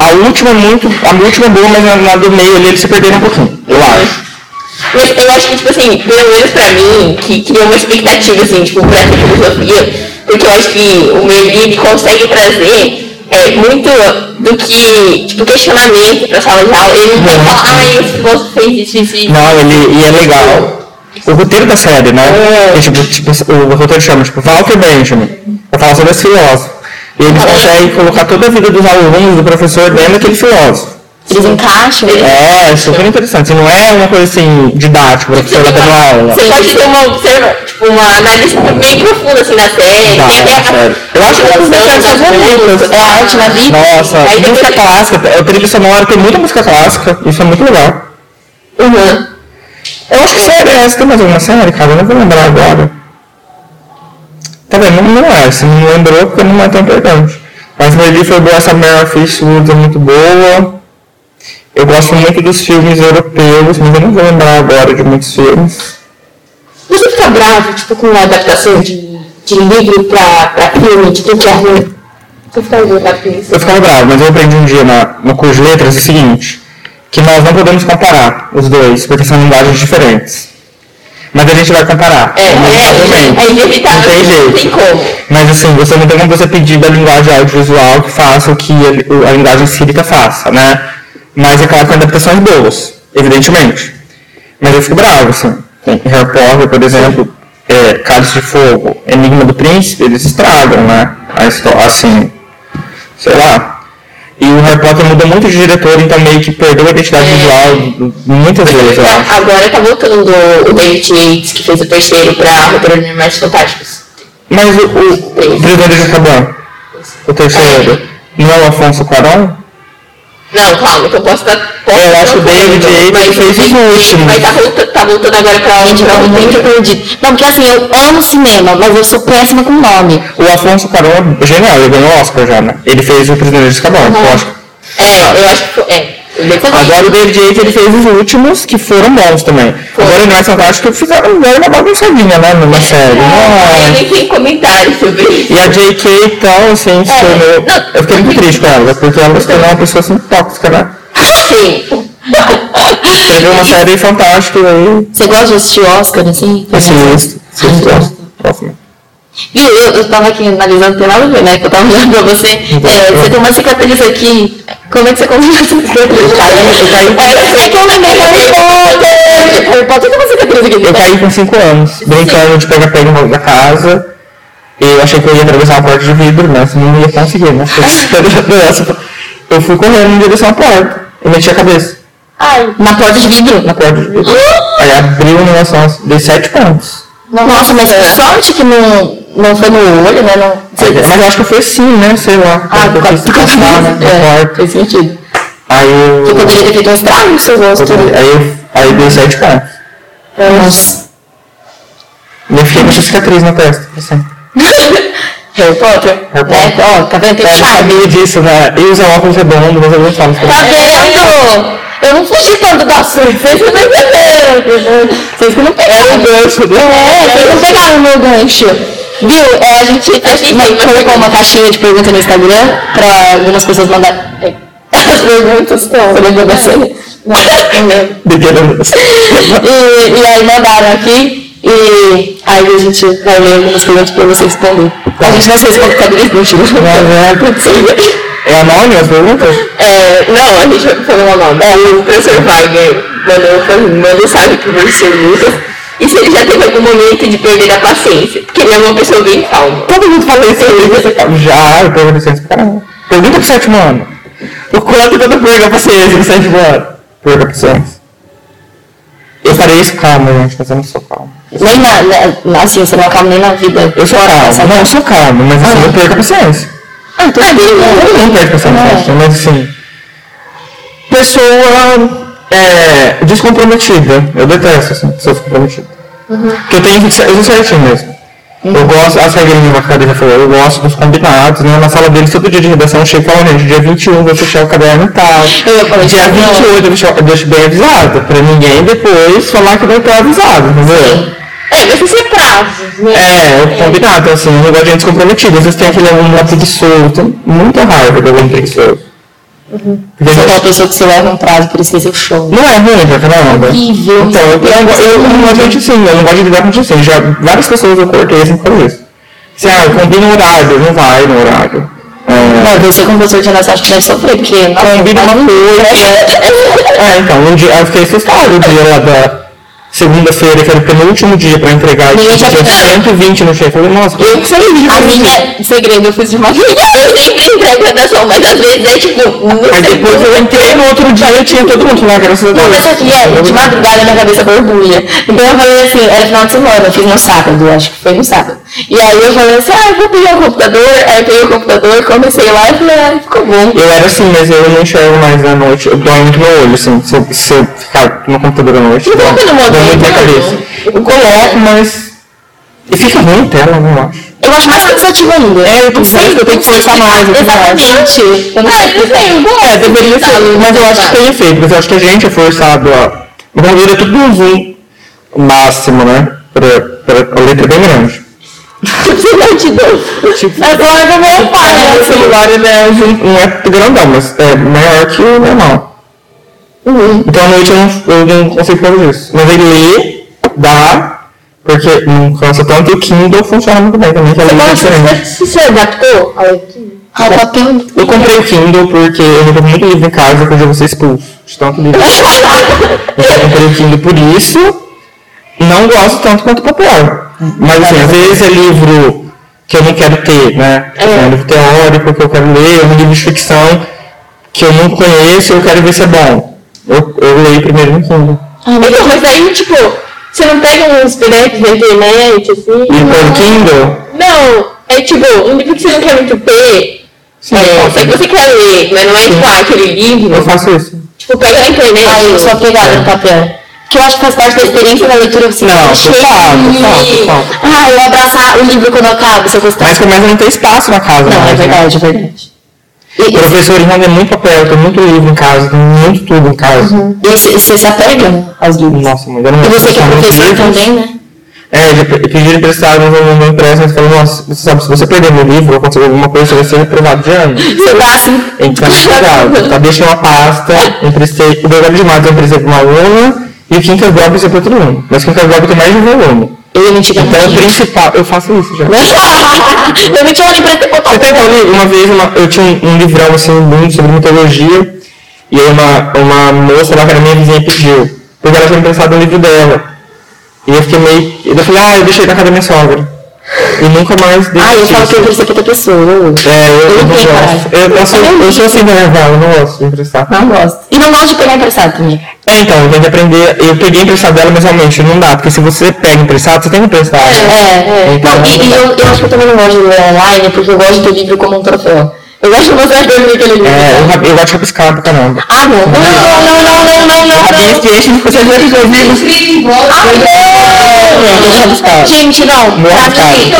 A última é muito. A última é boa, mas na, na do meio ali eles se perderam um pouquinho, eu acho. Mas eu acho que, tipo assim, pelo menos pra mim, que cria uma expectativa, assim, tipo, pra filosofia, porque eu acho que o meio ele consegue trazer é, muito do que, tipo, questionamento pra sala de aula. Ele não vai falar, ah, esse filósofo fez isso, isso, isso. Não, ele, e é legal. O roteiro da série, né? É. É, tipo, tipo, o roteiro chama, tipo, Walter Benjamin. Pra falar sobre esse filósofo. E eles conseguem colocar toda a vida dos alunos, do professor, dentro daquele filósofo. Eles encaixam. É, super interessante. Não é uma coisa assim, didática, o professor dando aula. Você pode ter uma, observa, tipo, uma análise bem profunda, assim, da série. Tá, tem até sério. Eu acho que é uma das minhas das favoritas. músicas, É a arte na vida. Nossa, Aí depois música ele- clássica, a trilha sonora tem muita música clássica, isso é muito legal. Uhum. Eu acho que série é essa, tem mais alguma série, cara? Eu não vou lembrar agora. Tá vendo? Não, não é, se não lembrou porque não é tão importante. Mas Melly foi boa, essa Meryl Fishwood é muito boa. Eu gosto muito dos filmes europeus, mas eu não vou lembrar agora de muitos filmes. Você fica bravo, tipo, com a adaptação de, de livro pra, pra filme, de teatro? Você fica bravo com isso? Eu ficava bravo, mas eu aprendi um dia na, no curso de letras o seguinte, que nós não podemos comparar os dois, porque são linguagens diferentes. Mas a gente vai comparar. É, é, inevitavelmente. é inevitável, Não tem não jeito. tem como. Mas assim, você não tem como você pedir da linguagem audiovisual que faça o que a, a linguagem escrita faça, né? Mas é claro que adaptações boas, evidentemente. Mas eu fico bravo, assim. Harry Potter, por exemplo, é, Cálice de Fogo, Enigma do Príncipe, eles estragam, né? A história, assim, sei lá. E o Harry Potter mudou muito de diretor, então meio que perdeu a identidade É. visual muitas vezes, acho. Agora tá voltando o David Yates, que fez o terceiro pra Roteiro de Animais Fantásticos. Mas o, o, o Prisioneiro de Azkaban, o terceiro, não é o Afonso Cuarón? Não, calma, que eu posso estar. Posso eu acho que o David mas fez os últimos. Mas tá voltando, tá voltando agora pra Gente, eu pra tô muito perdido. Não, porque assim, eu amo cinema, mas eu sou péssima com nome. O Afonso Cuarón é genial, ele ganhou o Oscar já, né? Ele fez o Prisioneiro de Azkaban, eu acho. É, eu acho que foi. É. Agora o David Yates ele fez os últimos, que foram bons também. Agora o Universo Fantástico fizeram uma bagunçadinha, né? Numa série. Aí Nossa. tem comentário sobre isso. E a J.K. então, assim, se tornou... Eu fiquei muito triste com ela, porque ela se tornou uma pessoa assim tóxica, né? Sim. Escreveu uma série fantástica aí... Você gosta de assistir Oscar, assim? Assisto, assisto, gosto muito. Viu, eu, eu tava aqui analisando, tem nada a ver, né? Que eu tava olhando pra você. É, você tem uma cicatriz aqui. Como é que você conseguiu essa cicatriz? Eu caí, eu caí. É, é que eu lembrei Potter. Harry Potter tem uma cicatriz aqui. Eu caí com 5 anos, brincando de pega-pega no da casa. E eu achei que eu ia atravessar uma porta de vidro, né? Senão eu não ia conseguir, né? Eu fui correndo em direção à porta e meti a cabeça. Ai, na porta de vidro. Na porta de vidro. Aí abriu o negócio, dei 7 pontos. Nossa, mas que sorte que não, não foi no olho, né? Não, Mas eu acho que foi assim, né? Sei lá. Ah, por causa passar, né? é, fez sentido. Aí eu. poderia ter feito um estrago no seu rosto. Aí aí eu dei 7 pontos. Nossa. E eu fiquei com cicatriz na testa. Assim. Harry Potter? Harry Né? Potter. Ó, tá vendo? Tem Eu já charme. sabia disso, né? E usar óculos redondo, mas eu não falo. Tá vendo? Eu não fugi tanto da sua, vocês que não entenderam. Vocês que não pegaram o gancho. É, vocês não pegaram o meu gancho. Viu? É, a gente, a gente uma- colocou uma caixinha de pergunta no Instagram pra algumas pessoas mandarem. As perguntas estão. Você lembrou da cena? Não, não lembro. E, e aí mandaram aqui. E aí a gente vai ler algumas perguntas pra você responder. A gente não sei se computadores não chegou. É anônimo as perguntas? É, não, a gente vai falar o nome. É, o professor Wagner mandou, mim, mandou um salve pro professor Lucas. E se ele já teve algum momento de perder a paciência? Porque ele é uma pessoa bem calma. Todo mundo fala isso aí. Já, eu pergunto licença pra caramba. Pergunta pro sétimo ano. O quanto eu não perco a paciência no sétimo ano? Perco a paciência. Eu pareço calmo, gente, mas eu não sou calmo. Nem na, na, assim, você não acalma nem na vida. Eu sou calmo. Não, eu sou calmo, mas assim, eu perco a paciência. Ah, tudo bem, né? Eu não perco a paciência, mas assim... Pessoa é, descomprometida. Eu detesto, assim, pessoas comprometidas. Porque eu tenho que ser, eu sou certinho mesmo. Eu gosto, as regrinhas que a cadeira falou, eu gosto dos combinados, né? Na sala deles, todo dia de redação, eu chego e falo, gente, dia 21 vou fechar o caderno e tal. Eu Dia isso, não. 28 eu deixo, eu deixo bem avisado, pra ninguém depois falar que não tá avisado, entendeu? É, mas você prazos, né? É, eu combinado, assim, não gosto de gente comprometida. Às vezes tem aquele aluno lá preguiçoso, muita raiva do aluno preguiçoso. Porque Você é aquela gente- pessoa que você leva um prazo por esquecer o show. não é ruim pra caramba. Horrível. Então, eu, eu, eu não gosto de assim, eu não gosto de lidar com gente assim. Já, várias pessoas eu cortei assim por isso. Se ah, combina o horário, não vai no horário. É, Não, você como professor de redação acho que deve sofrer, porque... combina uma coisa. É, então, um dia, eu fiquei assustado o dia lá da segunda-feira, que era o penúltimo dia pra entregar, e tinha já- 120 no chefe. Eu falei, nossa, por que não A minha segredo, eu fiz de uma Eu sempre entrego redação, mas às vezes é tipo, não Aí sei depois eu entrei no outro dia e tinha todo mundo lá, graças a Deus. Pessoa que é, de madrugada minha cabeça borbulha. Então eu falei assim, era final de semana, eu fiz no sábado, acho que foi no sábado. E aí eu falei assim, ah, eu vou pegar o computador, aí eu peguei o computador, comecei lá e falei, ah, ficou bom. Eu era assim, mas eu não enxergo mais à noite. Eu dói muito meu olho, assim, se eu, se eu ficar no computador à noite. Não coloca muito na cabeça. Eu coloco, mas. E fica ruim tela, não acho. Eu acho mais cansativo ainda. É, eu tô que eu tenho que forçar mais. eu tenho que forçar. Exatamente. Eu não sei porquê. É, deveria ser, mas eu acho que tem efeito, mas eu acho que a gente é forçado a. O Ronvira é tudo no zoom máximo, né? Pra, pra, a letra é bem grande. Não. Tipo, Agora do meu pai, o assim. celular ele é, não é grandão, mas é maior que o normal. Então à noite eu não, eu não consigo fazer isso. Mas ele lê, dá, porque não cansa tanto e o Kindle funciona muito bem também, que é diferente. Você se adaptou ao leitura? Ah, o papel. Eu comprei o Kindle porque eu não tenho muito livro em casa porque eu vou ser expulso de tanto livro. então eu comprei o Kindle por isso. Não gosto tanto quanto o papel. Mas assim, às vezes é livro que eu não quero ter, né? É um livro teórico que eu quero ler, é um livro de ficção que eu não conheço e eu quero ver se é bom. Eu, eu leio primeiro no Kindle. Então, mas aí, tipo, você não pega uns PDFs na internet, assim? E pelo Kindle, Não, é tipo, um livro que você não quer muito ter, É, só que você quer ler, mas não é tipo ah, aquele livro. Eu faço isso. Tipo, pega na internet. Ah, eu sou apegada no papel. Que eu acho que faz parte da experiência da leitura. Assim, Não, total, total, total. Ah, eu abraçar o livro quando acaba, se eu gostar. Mas começa a não ter espaço na casa. Não, é mais, né? verdade, é verdade. E, O professor tem muito papel, tem muito livro em casa, tem muito tudo em casa. e você se apega né, aos livros. Nossa, mãe, eu não E você que é professor também, né? É, já pe- pediram emprestado, mas eu não empresto, mas falou, nossa, você sabe, se você perder meu livro, ou acontecer alguma coisa, você vai ser reprovado de ano. Você dá assim. Então, cuidado, tá, deixei uma pasta, emprestei, o Belgrado de Matos eu emprestei para uma aluna, e o Block eu emprestei para outro aluno. Mas o Quincas Block tem mais de um volume. Eu ia mentir Então, o principal, eu faço isso já. Eu menti uma empresa Você tem ali, uma vez uma- eu tinha um, um livrão assim, muito sobre mitologia, e aí uma, uma moça lá que era minha vizinha pediu, porque ela tinha emprestado um livro dela. E eu fiquei meio. Eu falei, ah, eu deixei na casa da minha sogra. E nunca mais dei Ah, eu falo que eu emprestei pra outra pessoa. É, eu, eu não gosto. Eu, eu, sou, eu sou assim, né, Val? Eu não gosto de emprestar. não gosto. E não gosto de pegar emprestado também. É, então, eu tenho que aprender. Eu peguei emprestado dela, mas realmente não dá, porque se você pega emprestado, você tem que emprestar. É, é. Então, Não, e, e eu, eu acho que eu também não gosto de ler online, porque eu gosto de ter livro como um troféu. Eu gosto de mostrar pra mim aquele livro. É, eu, eu gosto de rabiscar pra caramba. Ah, não. Não, não, não, não, não, não, não. Rabisco e enche de os dois livros. Escrito em Não. Gente, não. Pra rabiscar. mim,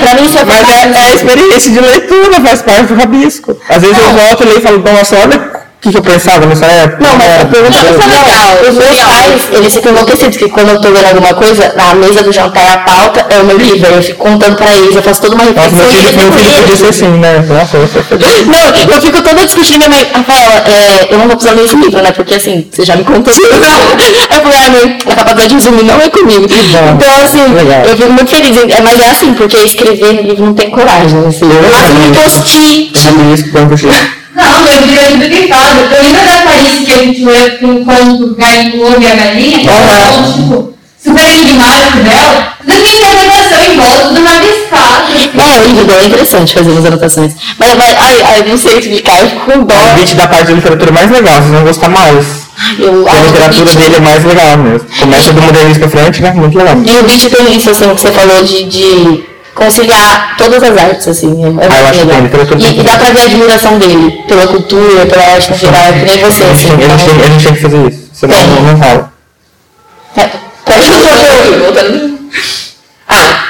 pra mim isso é Mas é, é a experiência de leitura, faz parte do rabisco. Às vezes eu volto e leio e falo, nossa, olha que, que eu pensava nessa época. Não, mas É, a pergunta é, é legal. Os meus pais, eles ficam enlouquecidos, que quando eu tô lendo alguma coisa, na mesa do jantar, a pauta é o meu livro. Eu fico contando pra eles, eu faço toda uma Nossa, reflexão. meu e filho, meu filho podia ser assim, né? Nossa, eu. Não, eu fico toda discutindo minha mãe. Rafaela, é, eu não vou precisar ler esse livro, né? Porque assim, você já me contou tudo. Eu falei, ai, mãe, a capacidade de resumir não é comigo. Então, assim, Legal. eu fico muito feliz. É, Mas é assim, porque escrever no livro não tem coragem. Assim. Eu faço um post-it. Rabisco, quando eu Não, eu diria tudo que fala. Eu lembro da Paris que a gente com o conto Galinho e a Galinha, que é um tipo super enigmático dela. Tudo tem interpretação em volta, tudo rabiscado. É, o livro dela é interessante fazer umas anotações. Mas, mas ai, ai, não sei explicar, eu fico com dó. O beat da parte de literatura mais legal, vocês vão gostar mais. Eu, a literatura beat- dele é mais legal mesmo. Começa do modernismo pra frente, né? Muito legal. E o beat tem isso, assim, que você falou de, de conciliar todas as artes, assim. É, é Ah, eu acho que legal. tem, literatura tem E, e dá pra ver a admiração dele pela cultura, pela arte no geral, é que nem você, assim. a, gente tem, a gente tem que fazer isso, senão Tem. não, não rola. É. Voltando. Ah,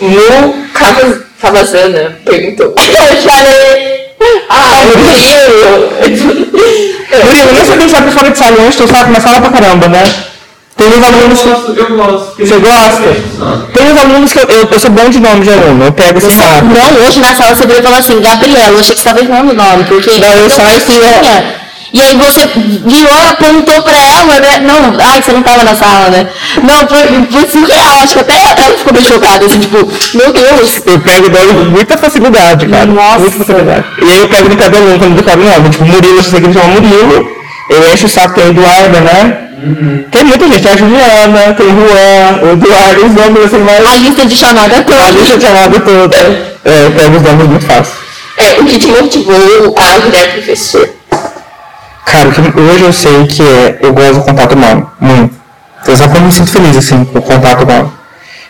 no Cavazana perguntou. Eu falei. Ah, Murilo. Murilo, nem sei quem sabe fora de tu sabe, mas fala pra caramba, né? Tem uns alunos que... Eu gosto. Você gosta? Tem uns alunos que eu, eu, eu sou bom de nome de aluno, eu pego assim rápido. Não, hoje na sala você veio e falou assim, Gabriela, eu achei que você estava errando o nome, porque. Não, eu saio assim. E aí você virou, apontou pra ela, né? Não, ai, você não tava na sala, né? Não, foi, foi surreal, acho que até ela ficou meio chocada, assim, tipo, meu Deus. Eu pego nome com muita facilidade, cara. Nossa. Muita facilidade. E aí eu pego no do aluno quando eu declaro o nome. Tipo, Murilo, eu sei que ele chama Murilo. Eu encho o saco, tem o Eduardo, né? Tem muita gente, tem a Juliana, tem o Juan, o Eduardo, os nomes assim mais. A lista de chamada A toda. lista de chamada toda. É, eu pego os nomes muito fácil. É, o que te motivou a virar professor? Cara, hoje eu sei que é, eu gosto do contato humano, muito. Eu só me sinto feliz, assim, com o contato humano.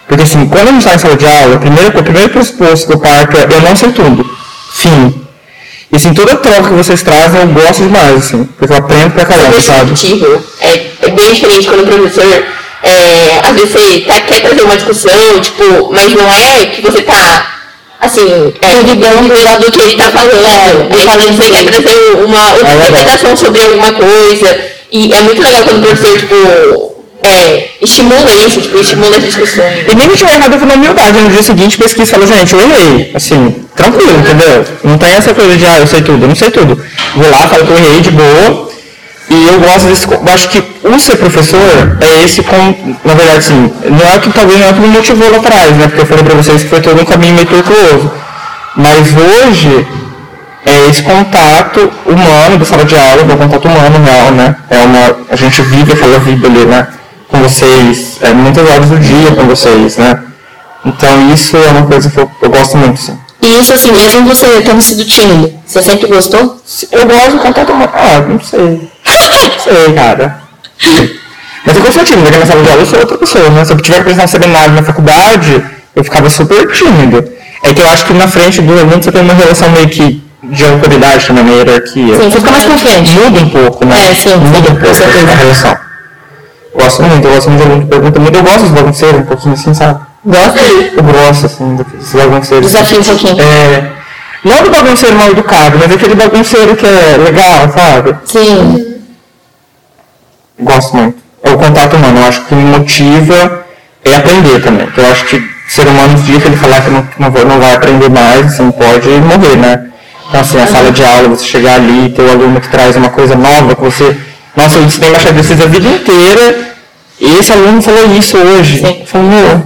Porque, assim, quando a gente está em sala de aula, o primeiro, o primeiro pressuposto eu parto é eu não sei tudo. Fim. E, assim, toda troca que vocês trazem, eu gosto demais, assim, porque eu aprendo pra caramba, sabe? perceptível. É, é bem diferente quando o professor, é, às vezes você tá, quer trazer uma discussão, tipo, mas não é que você tá, assim, é, duvidando do que ele tá falando. É, falando você quer trazer uma outra É interpretação sobre alguma coisa. E é muito legal quando o professor, tipo, é, estimula isso, tipo, estimula as discussões. E nem que tiver errado, eu fui na humildade. No dia seguinte, pesquisa e falo, gente, eu errei. Assim, tranquilo, entendeu? Não tem essa coisa de, ah, eu sei tudo, eu não sei tudo. Vou lá, falo que eu errei de boa. E eu gosto desse. Eu acho que o ser professor é esse com. Na verdade, assim, não é o que talvez não é o que me motivou lá atrás, né? Porque eu falei pra vocês que foi todo um caminho meio tortuoso. Mas hoje, é esse contato humano da sala de aula, que é o contato humano real, né? É uma, a gente vive aquela vida ali, né? Com vocês, é, muitas horas do dia com vocês, né? Então isso é uma coisa que eu, eu gosto muito, assim. E isso, assim, mesmo você tendo sido tímido, você sempre gostou? Eu gosto do contato humano. Ah, não sei. Sei, cara. Mas eu gosto tímido, porque na sala de aula eu sou outra pessoa, né? Se eu tiver que apresentar um seminário na faculdade, eu ficava super tímido. É que eu acho que na frente do aluno você tem uma relação meio que de autoridade também, uma hierarquia. Sim, você fica mais confiante. Muda um pouco, né? É, sim, Muda um pouco certeza. a relação. Gosto muito, eu gosto muito de aluno que pergunta muito. Eu gosto dos bagunceiros, um pouquinho assim, sabe? Gosta? Eu gosto, assim, desses bagunceiros. Desafio um pouquinho. É, não do bagunceiro mal educado, mas aquele bagunceiro que é legal, sabe? Sim. Gosto muito. É o contato humano. Eu acho que o que me motiva é aprender também. Eu acho que ser humano, que ele falar que não, não, vai, não vai aprender mais, assim, pode morrer, né? Então, assim, a sala de aula, você chegar ali, ter o aluno que traz uma coisa nova, que você... Nossa, eu ensinei desses a vida inteira, e esse aluno falou isso hoje. Sim. Falou, meu,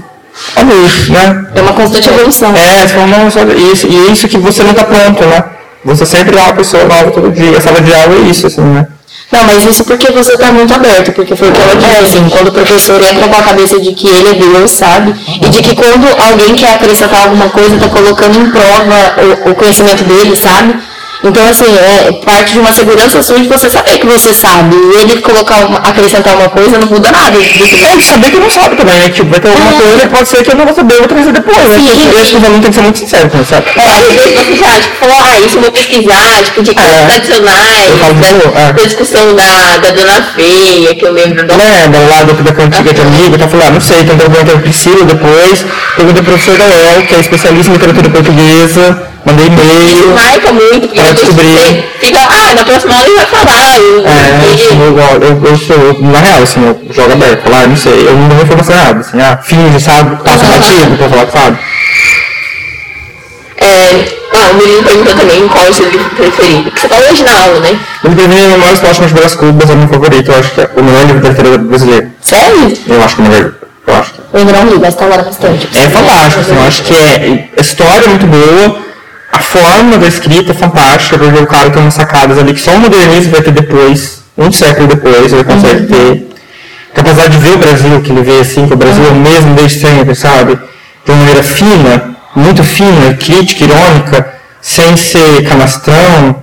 olha isso, né? É uma constante evolução. É, você falou, não, só isso, e é isso que você não tá pronto, né? Você sempre é uma pessoa nova todo dia. A sala de aula é isso, assim, né? Não, mas isso porque você está muito aberto, porque foi o que ela disse, assim, quando o professor entra com a cabeça de que ele é Deus, sabe? E de que quando alguém quer acrescentar alguma coisa, está colocando em prova o, o conhecimento dele, sabe? Então, assim, é parte de uma segurança sua de você saber que você sabe. E ele colocar uma, acrescentar uma coisa não muda nada. É, saber que não sabe também, né? Tipo, vai ter alguma É. coisa que pode ser que eu não vou saber, eu vou trazer depois. né? Sim. Eu acho que o aluno tem que ser muito sincero com isso, sabe? Às vezes você já tipo, falou, ah, isso eu vou pesquisar, tipo, de coisas É. tradicionais, Eu falo, da, é. da discussão da, da Dona Feia, que eu lembro do Lembra lá do, da cantiga de amigo, tá falando, ah, não sei, então eu perguntei a Priscila depois, perguntei ao professor Gael, que é especialista em literatura portuguesa, mandei e-mail. marca muito, porque Pra descobrir. fica, ah, na próxima aula ele vai falar. Eu, É, eu- eu, eu, sou, na real, assim, eu jogo aberto, falar, não sei, eu não dou informação errada, assim, ah, finge, sabe, passa batido pra falar que sabe. É, ah, o menino perguntou também qual é o seu livro preferido. Que você falou hoje na aula, né? Ele teve Memórias Póstumas de Brás Cubas, é o meu favorito, eu acho que é o melhor livro da literatura brasileira. Sério? Eu acho que é o melhor, eu acho que Eu ainda não li, mas tá lá na estante. É fantástico, assim, eu acho que é, a história é muito boa, a forma da escrita é fantástica, porque o cara tem umas sacadas ali que só o modernismo vai ter depois, um século depois, ele consegue ter. Capacidade de ver o Brasil, que ele vê assim, que o Brasil é o mesmo desde sempre, sabe? De uma maneira fina, muito fina, crítica, irônica, sem ser canastrão.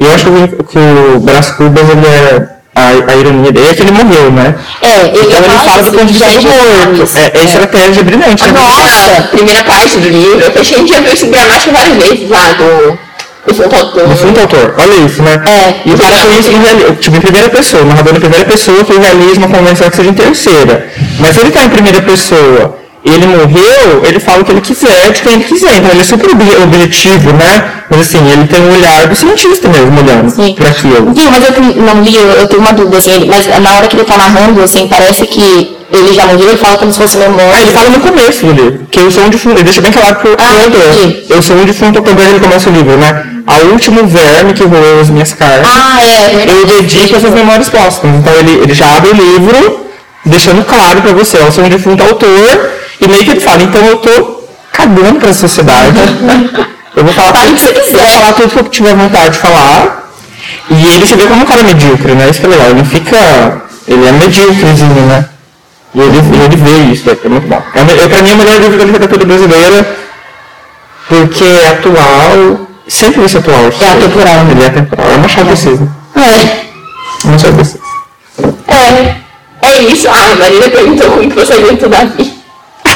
E eu acho que o, que o Brás Cubas, ele é a, a ironia dele, é que ele morreu, né? É, ele, Então ele fala do ponto de vista do morto. É, é estratégia brilhante. né? Nossa, primeira parte do livro, eu achei que a gente já viu esse gramática várias vezes lá do, do Fonte Autor. No fundo, autor, olha isso, né? É. E o cara conhece em reali- tipo, em primeira pessoa, o narrador em primeira pessoa que realiza uma convenção que seja em terceira. Mas ele está em primeira pessoa ele morreu, ele fala o que ele quiser de quem ele quiser. Então ele é super ob- objetivo, né? Mas assim, ele tem o olhar do cientista mesmo, olhando para aquilo. Sim, mas eu não li, eu, eu tenho uma dúvida, assim, ele- mas na hora que ele tá narrando, assim, parece que ele já morreu, ele fala como se fosse memória. Ah, ele fala no começo do livro, que eu sou um defunto, ele deixa bem claro pro, Ah. Eu sou um defunto quando ele começa o livro, né? A último verme que roeu as minhas carnes. Ah, é. eu dedico essas memórias póstumas. Então ele, ele já abre o livro, deixando claro pra você, eu sou um defunto autor, e meio que ele fala, então eu tô cagando pra sociedade. eu vou falar, tudo, que você eu vou falar tudo que eu tiver vontade de falar. E ele se vê como um cara medíocre, né? Isso que é legal. Ele não fica. Ele é medíocrezinho, né? E ele, ele vê isso, é muito bom. É, é, pra mim é o melhor livro da literatura brasileira, porque é atual, sempre vai ser atual. É atemporal. Ele é atemporal. É uma chave precisa. É. Uma chave precisa. É, é isso. Ah, a Marina perguntou como que você aguentou Davi. Foi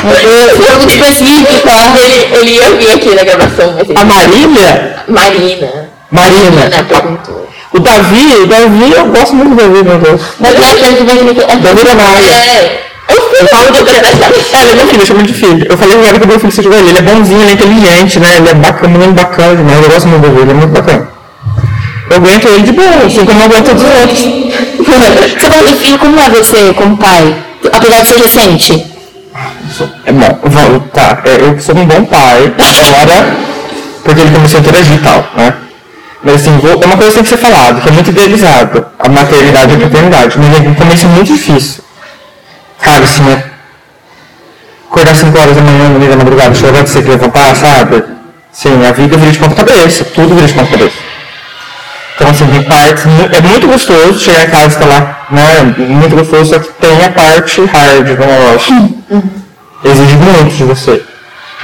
muito específico, tá? Ele, ele ia vir aqui na gravação, mas ele... A Marília, Marina. Marina, Marina perguntou. o Davi, o Davi, eu gosto muito do Davi, meu Deus. Mas eu acho que ele vem aqui. Davi da Maia. É, eu falo É, ele é meu filho, eu chamo de filho. Eu falei que era que meu filho seja velho. Ele é bonzinho, ele é inteligente, né? Ele é bacana, menino bacana demais. Eu gosto muito dele, ele é muito bacana. Eu aguento ele de boa, assim como eu aguento os outros. Você como é você como pai? Apesar de ser recente. É bom, vou, tá, é, eu sou um bom pai, agora, porque ele começou a interagir e tal, né? Mas assim, vou, é uma coisa que tem que ser falada, que é muito idealizado, a maternidade e a paternidade, mas no começo é muito difícil. Cara, assim, é acordar 5 horas da manhã no meio da madrugada, chorando, você que levantar, sabe? Sim, a vida vira de ponta cabeça, tudo vira de ponta cabeça. Então, assim, tem partes. É muito gostoso chegar em casa e lá, né? Muito gostoso, só que tem a parte hard do negócio. Exige muito de você.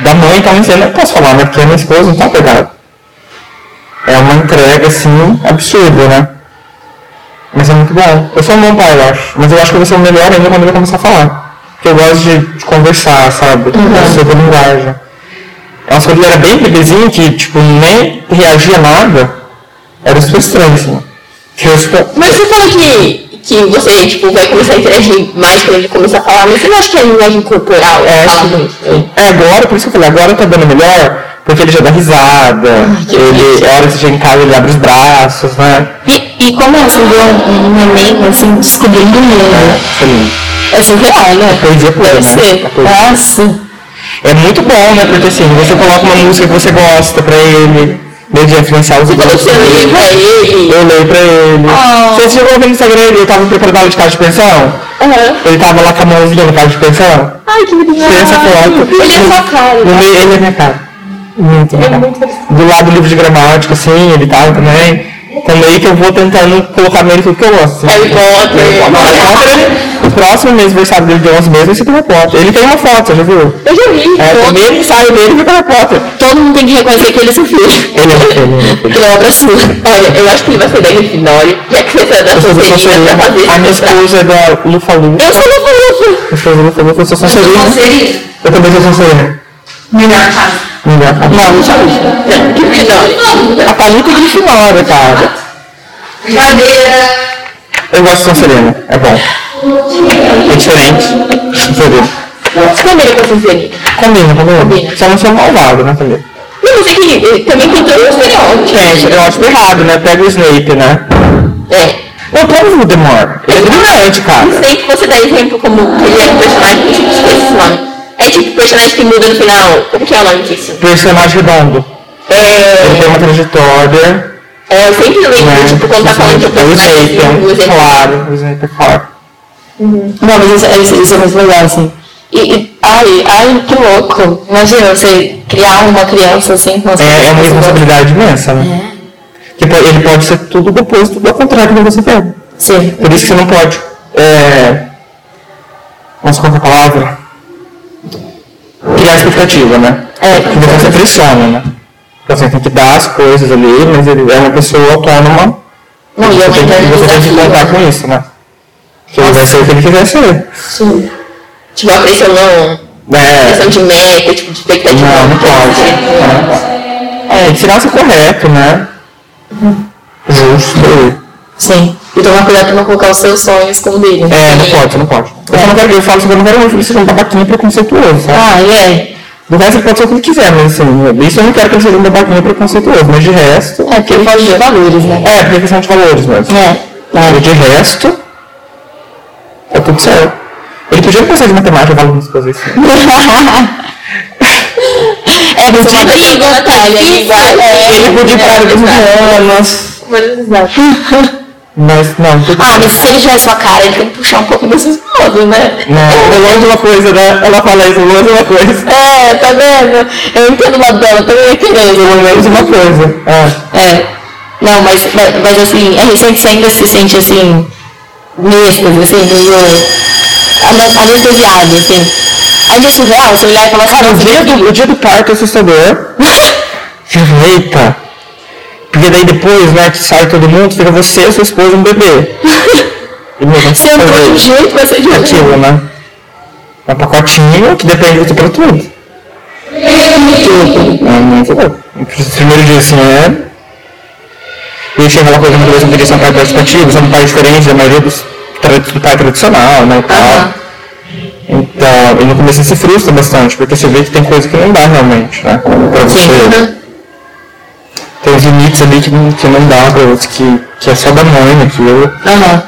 Da mãe, então, eu não posso falar, né? Porque a minha esposa não tá pegada. É uma entrega, assim, absurda, né? Mas é muito bom. Eu sou um bom pai, eu acho. Mas eu acho que eu vou ser o melhor ainda quando eu começar a falar. Porque eu gosto de, de conversar, sabe? Sobre a linguagem. Nossa, quando ele era bem bebezinho, que, tipo, nem reagia a nada, era super estranho, assim. Tipo, Mas você falou que, que você, tipo, vai começar a interagir mais quando ele começar a falar, mas você não acha que é a linguagem corporal É, fala muito? É, agora, por isso que eu falei, agora tá dando melhor, porque ele já dá risada, ele, a hora que você chega em casa, ele abre os braços, né? E, e como é assim, um, neném assim, descobrindo o mundo? Assim, É surreal, né? poesia pura, Deve né? Nossa. É muito bom, né? Porque assim, você coloca uma música que você gosta pra ele, desde influenciar os Você falou que você pra ele. Eu leio pra ele. Ah. Você chegou no Instagram, ele tava preparando aula de casa de pensão? Aham. Ele tava lá com a mãozinha no casa de pensão? Ai, que lindo. Tem essa foto. Ele é sua cara. No meio, ele é minha cara. Muito, É muito. Do lado do livro de gramática, assim, ele tava também. Então meio que eu vou tentando colocar nele tudo que eu gosto. Harry Potter. Harry Potter, próximo mês aniversário dele de 11 meses vai ser do Harry Potter. Ele tem uma foto, você já viu? Eu já vi. É, o primeiro ensaio dele foi do Harry Potter. Todo mundo tem que reconhecer que ele é seu filho. Ele é filho, ele é. Ele é obra sua. Olha, eu acho que ele vai ser da Grifinória, já que você é da Eu sou da Sonserina pra fazer. A minha esposa é da Lufa Lufa. Eu sou Lufa Lufa. Minha esposa é Lufa Lufa, eu sou Sonserina. Eu também sou Sonserina. Melhor casa. Não, não sabe. A Thalita é Grifinória, cara. Cadeira. Eu gosto de Sonserina, é bom. É diferente. Sonserina. Você combina com a Sonserina. Combina, combina. Só não sou malvado, né, também. Não, mas é que eh, também tem todos os estereótipos. Gente, eu acho errado, né? Pega o Snape, né? É. Eu pego o Voldemort. Ele é brilhante, cara. Não sei que você dá exemplo como que ele é um personagem, tipo, esqueci esse nome. É tipo personagem que muda no final. Como que é o nome disso? Personagem redondo. Ele É. tem uma trajetória. é eu sempre lembro, Né? tipo, quando tá falando de um o personagem o é exemplo. claro. O Snape é claro. Não, mas isso, isso, isso é muito legal, assim. E, e- ai, ai, que louco. Imagina você criar uma criança assim com É, é uma responsabilidade imensa, né? Tipo, ele pode ser tudo depois, tudo ao contrário do que você quer. Sim. Por isso que você não pode. É... Nossa, qual que é a palavra? Criar expectativa, né? É. Porque você pressiona, né? Então você tem que dar as coisas ali, mas ele é uma pessoa autônoma. Não, e é você, uma tem que, você tem que contar com isso, né? Que ele vai ser o que ele quiser ser. Sim. Tipo, a pressão não. É. Pressão de meta, tipo, de expectativa. Não, não pode. Pode. É, tem que ser correto, né? Justo. Sim. E tomar cuidado pra não colocar os seus sonhos como dele. É, não pode, não pode. Eu, só não quero, eu falo assim, eu não quero meu filho seja um babaquinho preconceituoso, sabe? Ah, e é. Do resto ele pode ser o que ele quiser, mas assim, isso eu não quero que ele seja um babaquinho preconceituoso, mas de resto. É porque ele fala de valores, né? É, porque é questão de valores mesmo. É. Mas de resto, é tudo certo. Ele podia não gostar de matemática, valor das coisas assim. É, mas uma Briga, Natália, linguagem. Ele podia ir para a área dos humanos, mas não, tudo Ah, mas se ele já é sua cara, ele tem que puxar um pouco desses modos, né? Não, é longe uma coisa, né? Ela fala isso, longe uma coisa. É, tá vendo? Eu entendo o lado dela, também entendo. Pelo menos uma coisa. É. É. Não, mas, mas, mas assim, é recente você ainda se sente assim, mesclas, assim, meio anestesiado, assim. Ainda é surreal, você olhar e falar assim, Cara, o dia do, o dia do parto é assustador. Eita! Porque daí depois, né, que sai todo mundo, fica você, sua esposa e um bebê. Se eu for de um jeito, vai ser de outro. aquilo, né? É um pacotinho que depende de você pra tudo. Tudo. É muito louco. Primeiro dia assim é. E tinha aquela coisa que você não queria ser um pai participativo, ser um pai diferente da maioria dos, do pai tradicional, né? E tal. Então, e no começo você se frustra bastante, porque você vê que tem coisa que não dá realmente, né? Pra você. Tem os ali que não, que não dá pra você, que, que é só da mãe aquilo. Aham.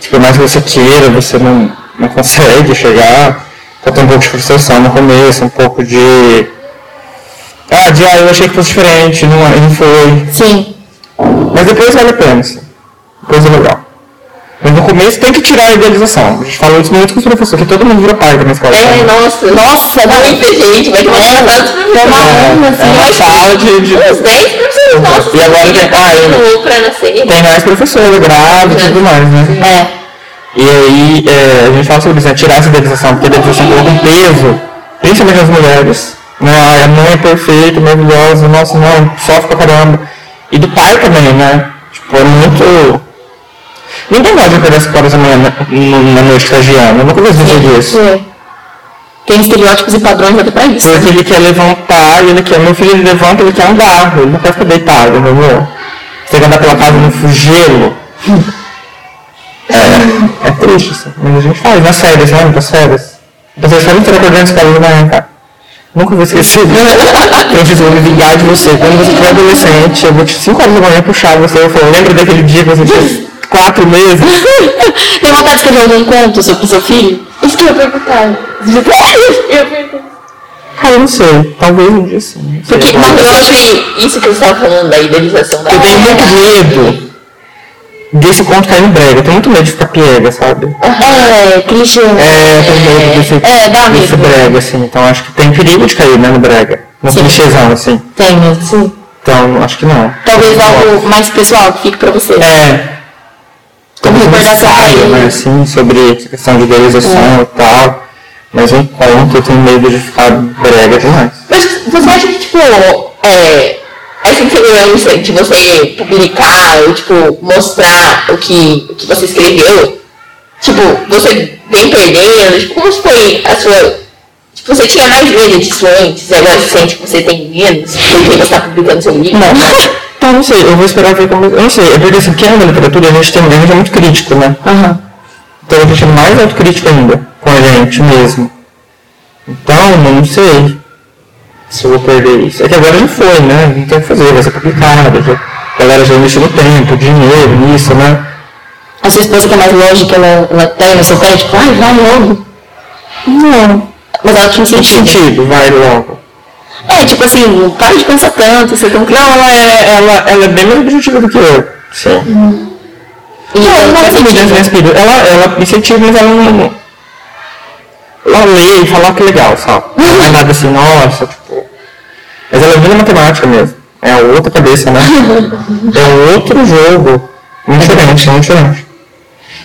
Que por mais que você queira, você não, não consegue chegar. Então tem um pouco de frustração no começo, um pouco de. Ah, de ah, eu achei que fosse diferente, não, não foi. Sim. Mas depois vale a pena, assim. Depois é legal. Mas no começo tem que tirar a idealização. A gente falou isso muito com os professores, que todo mundo vira pai da minha escola. É, nossa. Nossa, Muita gente, vai ter uma uma professores. uma, É assim, uma sala de, de- Uns 10 professores nossos. E agora tem- ah, eu- pra nascer. Tem mais professora grávida e tudo mais, né? É. E aí é, a gente fala sobre isso, né? Tirar essa idealização, porque a idealização coloca um peso, principalmente nas mulheres. Né? Ai, a mãe é perfeita, maravilhosa, nossa, não, sofre pra caramba. E do pai também, né? Tipo, é muito. Ninguém gosta de acordar às 4 da manhã na, na noite estagiando. Eu nunca vi dizer isso. É. Tem estereótipos e padrões até pra isso. Porque ele quer levantar, e ele quer, meu filho ele levanta, ele quer andar, ele não quer ficar deitado, entendeu? Você quer andar pela casa no gelo. É, é triste, assim. Mas a gente faz nas férias, né? Nas férias. Vocês sabem que acordando de escola né, cara? Nunca vou esquecer. eu disse, eu vou me vingar de você. Quando você for adolescente, eu vou te 5 horas da manhã puxar você. Eu falo, lembra daquele dia que você tinha 4 meses? Tem vontade de escrever algum conto sobre seu filho? Isso que eu ia perguntar. Eu ia perguntar. Cara, eu não sei. Talvez um dia sim. Porque mas eu acho que isso que você estava falando da idealização da Eu tenho muito medo desse conto cair no brega. Eu tenho muito medo de ficar piega, sabe? É, clichê. É, eu tenho medo desse, É, dá desse brega, assim. Então acho que tem perigo de cair, né, no brega. No Sim. clichêzão, assim. Tem mesmo, sim. Então, acho que não. Talvez algo mais pessoal que fique pra você. É. Pra ensaio, ele. né, assim, sobre essa questão de idealização e tal. Mas conto eu tenho medo de ficar brega demais. Mas você acha que, tipo, é, essa insegurança de você publicar ou, tipo, mostrar o que, o que você escreveu, tipo, você vem perdendo? Tipo, como foi a sua... Tipo, você tinha mais medo disso antes agora você sente que você tem menos porque você está publicando seu livro? Não. Então, não sei, eu vou esperar ver como. Eu não sei, é porque assim, que é na literatura a gente tem a gente é muito crítico, né? Aham. Então a gente é mais autocrítico ainda, com a gente mesmo. Então, eu não sei se eu vou perder isso. É que agora já foi, né? Não tem o que fazer, vai ser publicado. Já, a galera já investiu no tempo, dinheiro nisso, né? A sua esposa que é mais lógica, ela, ela tem seu pé, tipo, ai, vai logo. Não. Mas ela te Que incentiva. sentido, vai logo. É, tipo assim, para de pensar tanto, você tem que. Não, ela é, ela, ela é bem mais objetiva do que eu. Sim. E Não, ela não é me inspira. Ela, ela incentiva, mas ela não. Ela lê e fala que legal, sabe? Não é nada assim, nossa, tipo. Mas ela vira matemática mesmo. É a outra cabeça, né? É outro jogo. Muito diferente, muito diferente.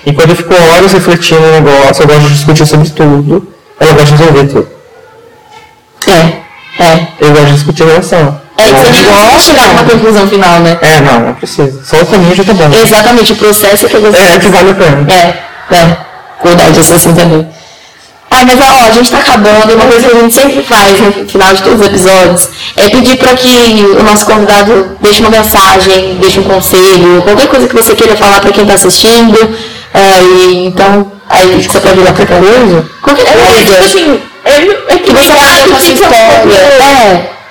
E quando eu fico horas refletindo no negócio, eu gosto de discutir sobre tudo. Ela gosta de resolver tudo. É, é. Eu gosto de discutir a relação. É que Eu você nem gosto- precisa chegar numa conclusão final, né? É, não, não precisa. Só o caminho já tá bom. Exatamente, o processo é que você. É, que vale a pena. É, é. Verdade, eu sou assim também. Ah, mas ó, a gente tá acabando, uma coisa que a gente sempre faz no final de todos os episódios é pedir para que o nosso convidado deixe uma mensagem, deixe um conselho, qualquer coisa que você queira falar para quem tá assistindo. É, e, então, aí você pode virar pra? Qualquer É, tipo coisa. assim, é, é Que você ter uma sua história.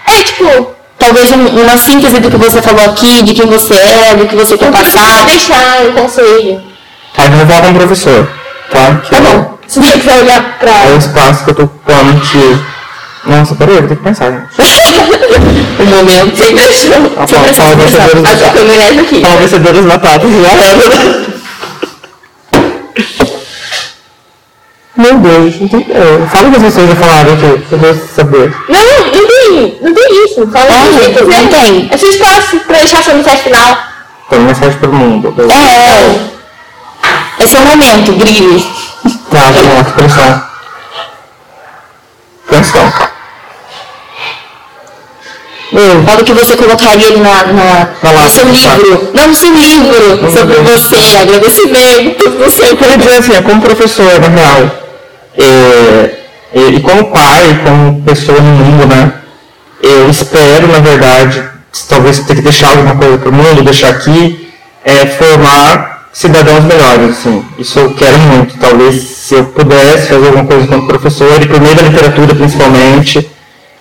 É. É, tipo, Talvez um- uma síntese do que você falou aqui, de quem você é, do que você quer passar. deixar um conselho. Aí eu vou falar com o professor, tá? Que Tá bom. Se você quiser olhar pra. É o espaço que eu tô ocupando que... Nossa, peraí, eu vou ter que pensar, gente. Um momento. Você deixou. Você fala- precisa fala pensar. vencedores A sua batatas. câmera é essa aqui. Fala vencedores batatas, já. Meu Deus, não tem... é, Fala o que pessoas já falaram aqui, pra eu saber. Não, não tem, não tem isso. Fala o que quiser. não tem. É seu espaço pra deixar sua mensagem final. Tem mensagem pro mundo. É. Esse é o momento, brilhe. Tá, vamos lá, pressão. Pressão. Meu, Fala o que você colocaria ali na, na, lá, no seu livro. Não, no seu livro. Sobre ver. você, agradecimentos, você. Eu queria dizer assim, é como professor, na real, é, e, como pai, como pessoa no mundo, né? Eu espero, na verdade, talvez ter que deixar alguma coisa para o mundo, deixar aqui, é, formar cidadãos melhores, assim. Isso eu quero muito. Talvez se eu pudesse fazer alguma coisa como professor, e por meio da literatura principalmente,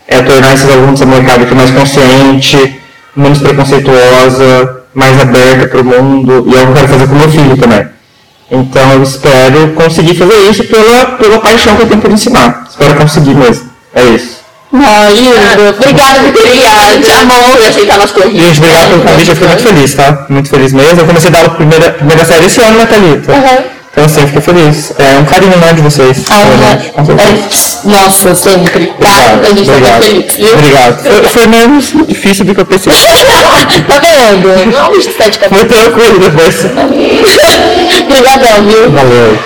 é tornar esses alunos da molecada aqui mais consciente, menos preconceituosa, mais aberta para o mundo, e é o que eu quero fazer com meu filho também. Então eu espero conseguir fazer isso pela, pela paixão que eu tenho por ensinar. Espero conseguir mesmo. É isso. Ai, lindo. Obrigada por ter ligado. Te amou e aceitar nosso convite. Gente, obrigado pelo convite, eu fiquei muito feliz, tá? Muito feliz mesmo. Eu comecei a dar a primeira, primeira série esse ano, né, Thalita? Então assim, eu fiquei feliz. É um carinho né, de vocês. Ai, realmente, com certeza. é, nossa, sempre. Tá? Obrigado, A gente tá obrigado. feliz, viu? Obrigado. Foi, foi menos difícil do que eu pensei. tá vendo? Não é um bicho de sete Foi tranquilo depois. Obrigadão, viu? Valeu.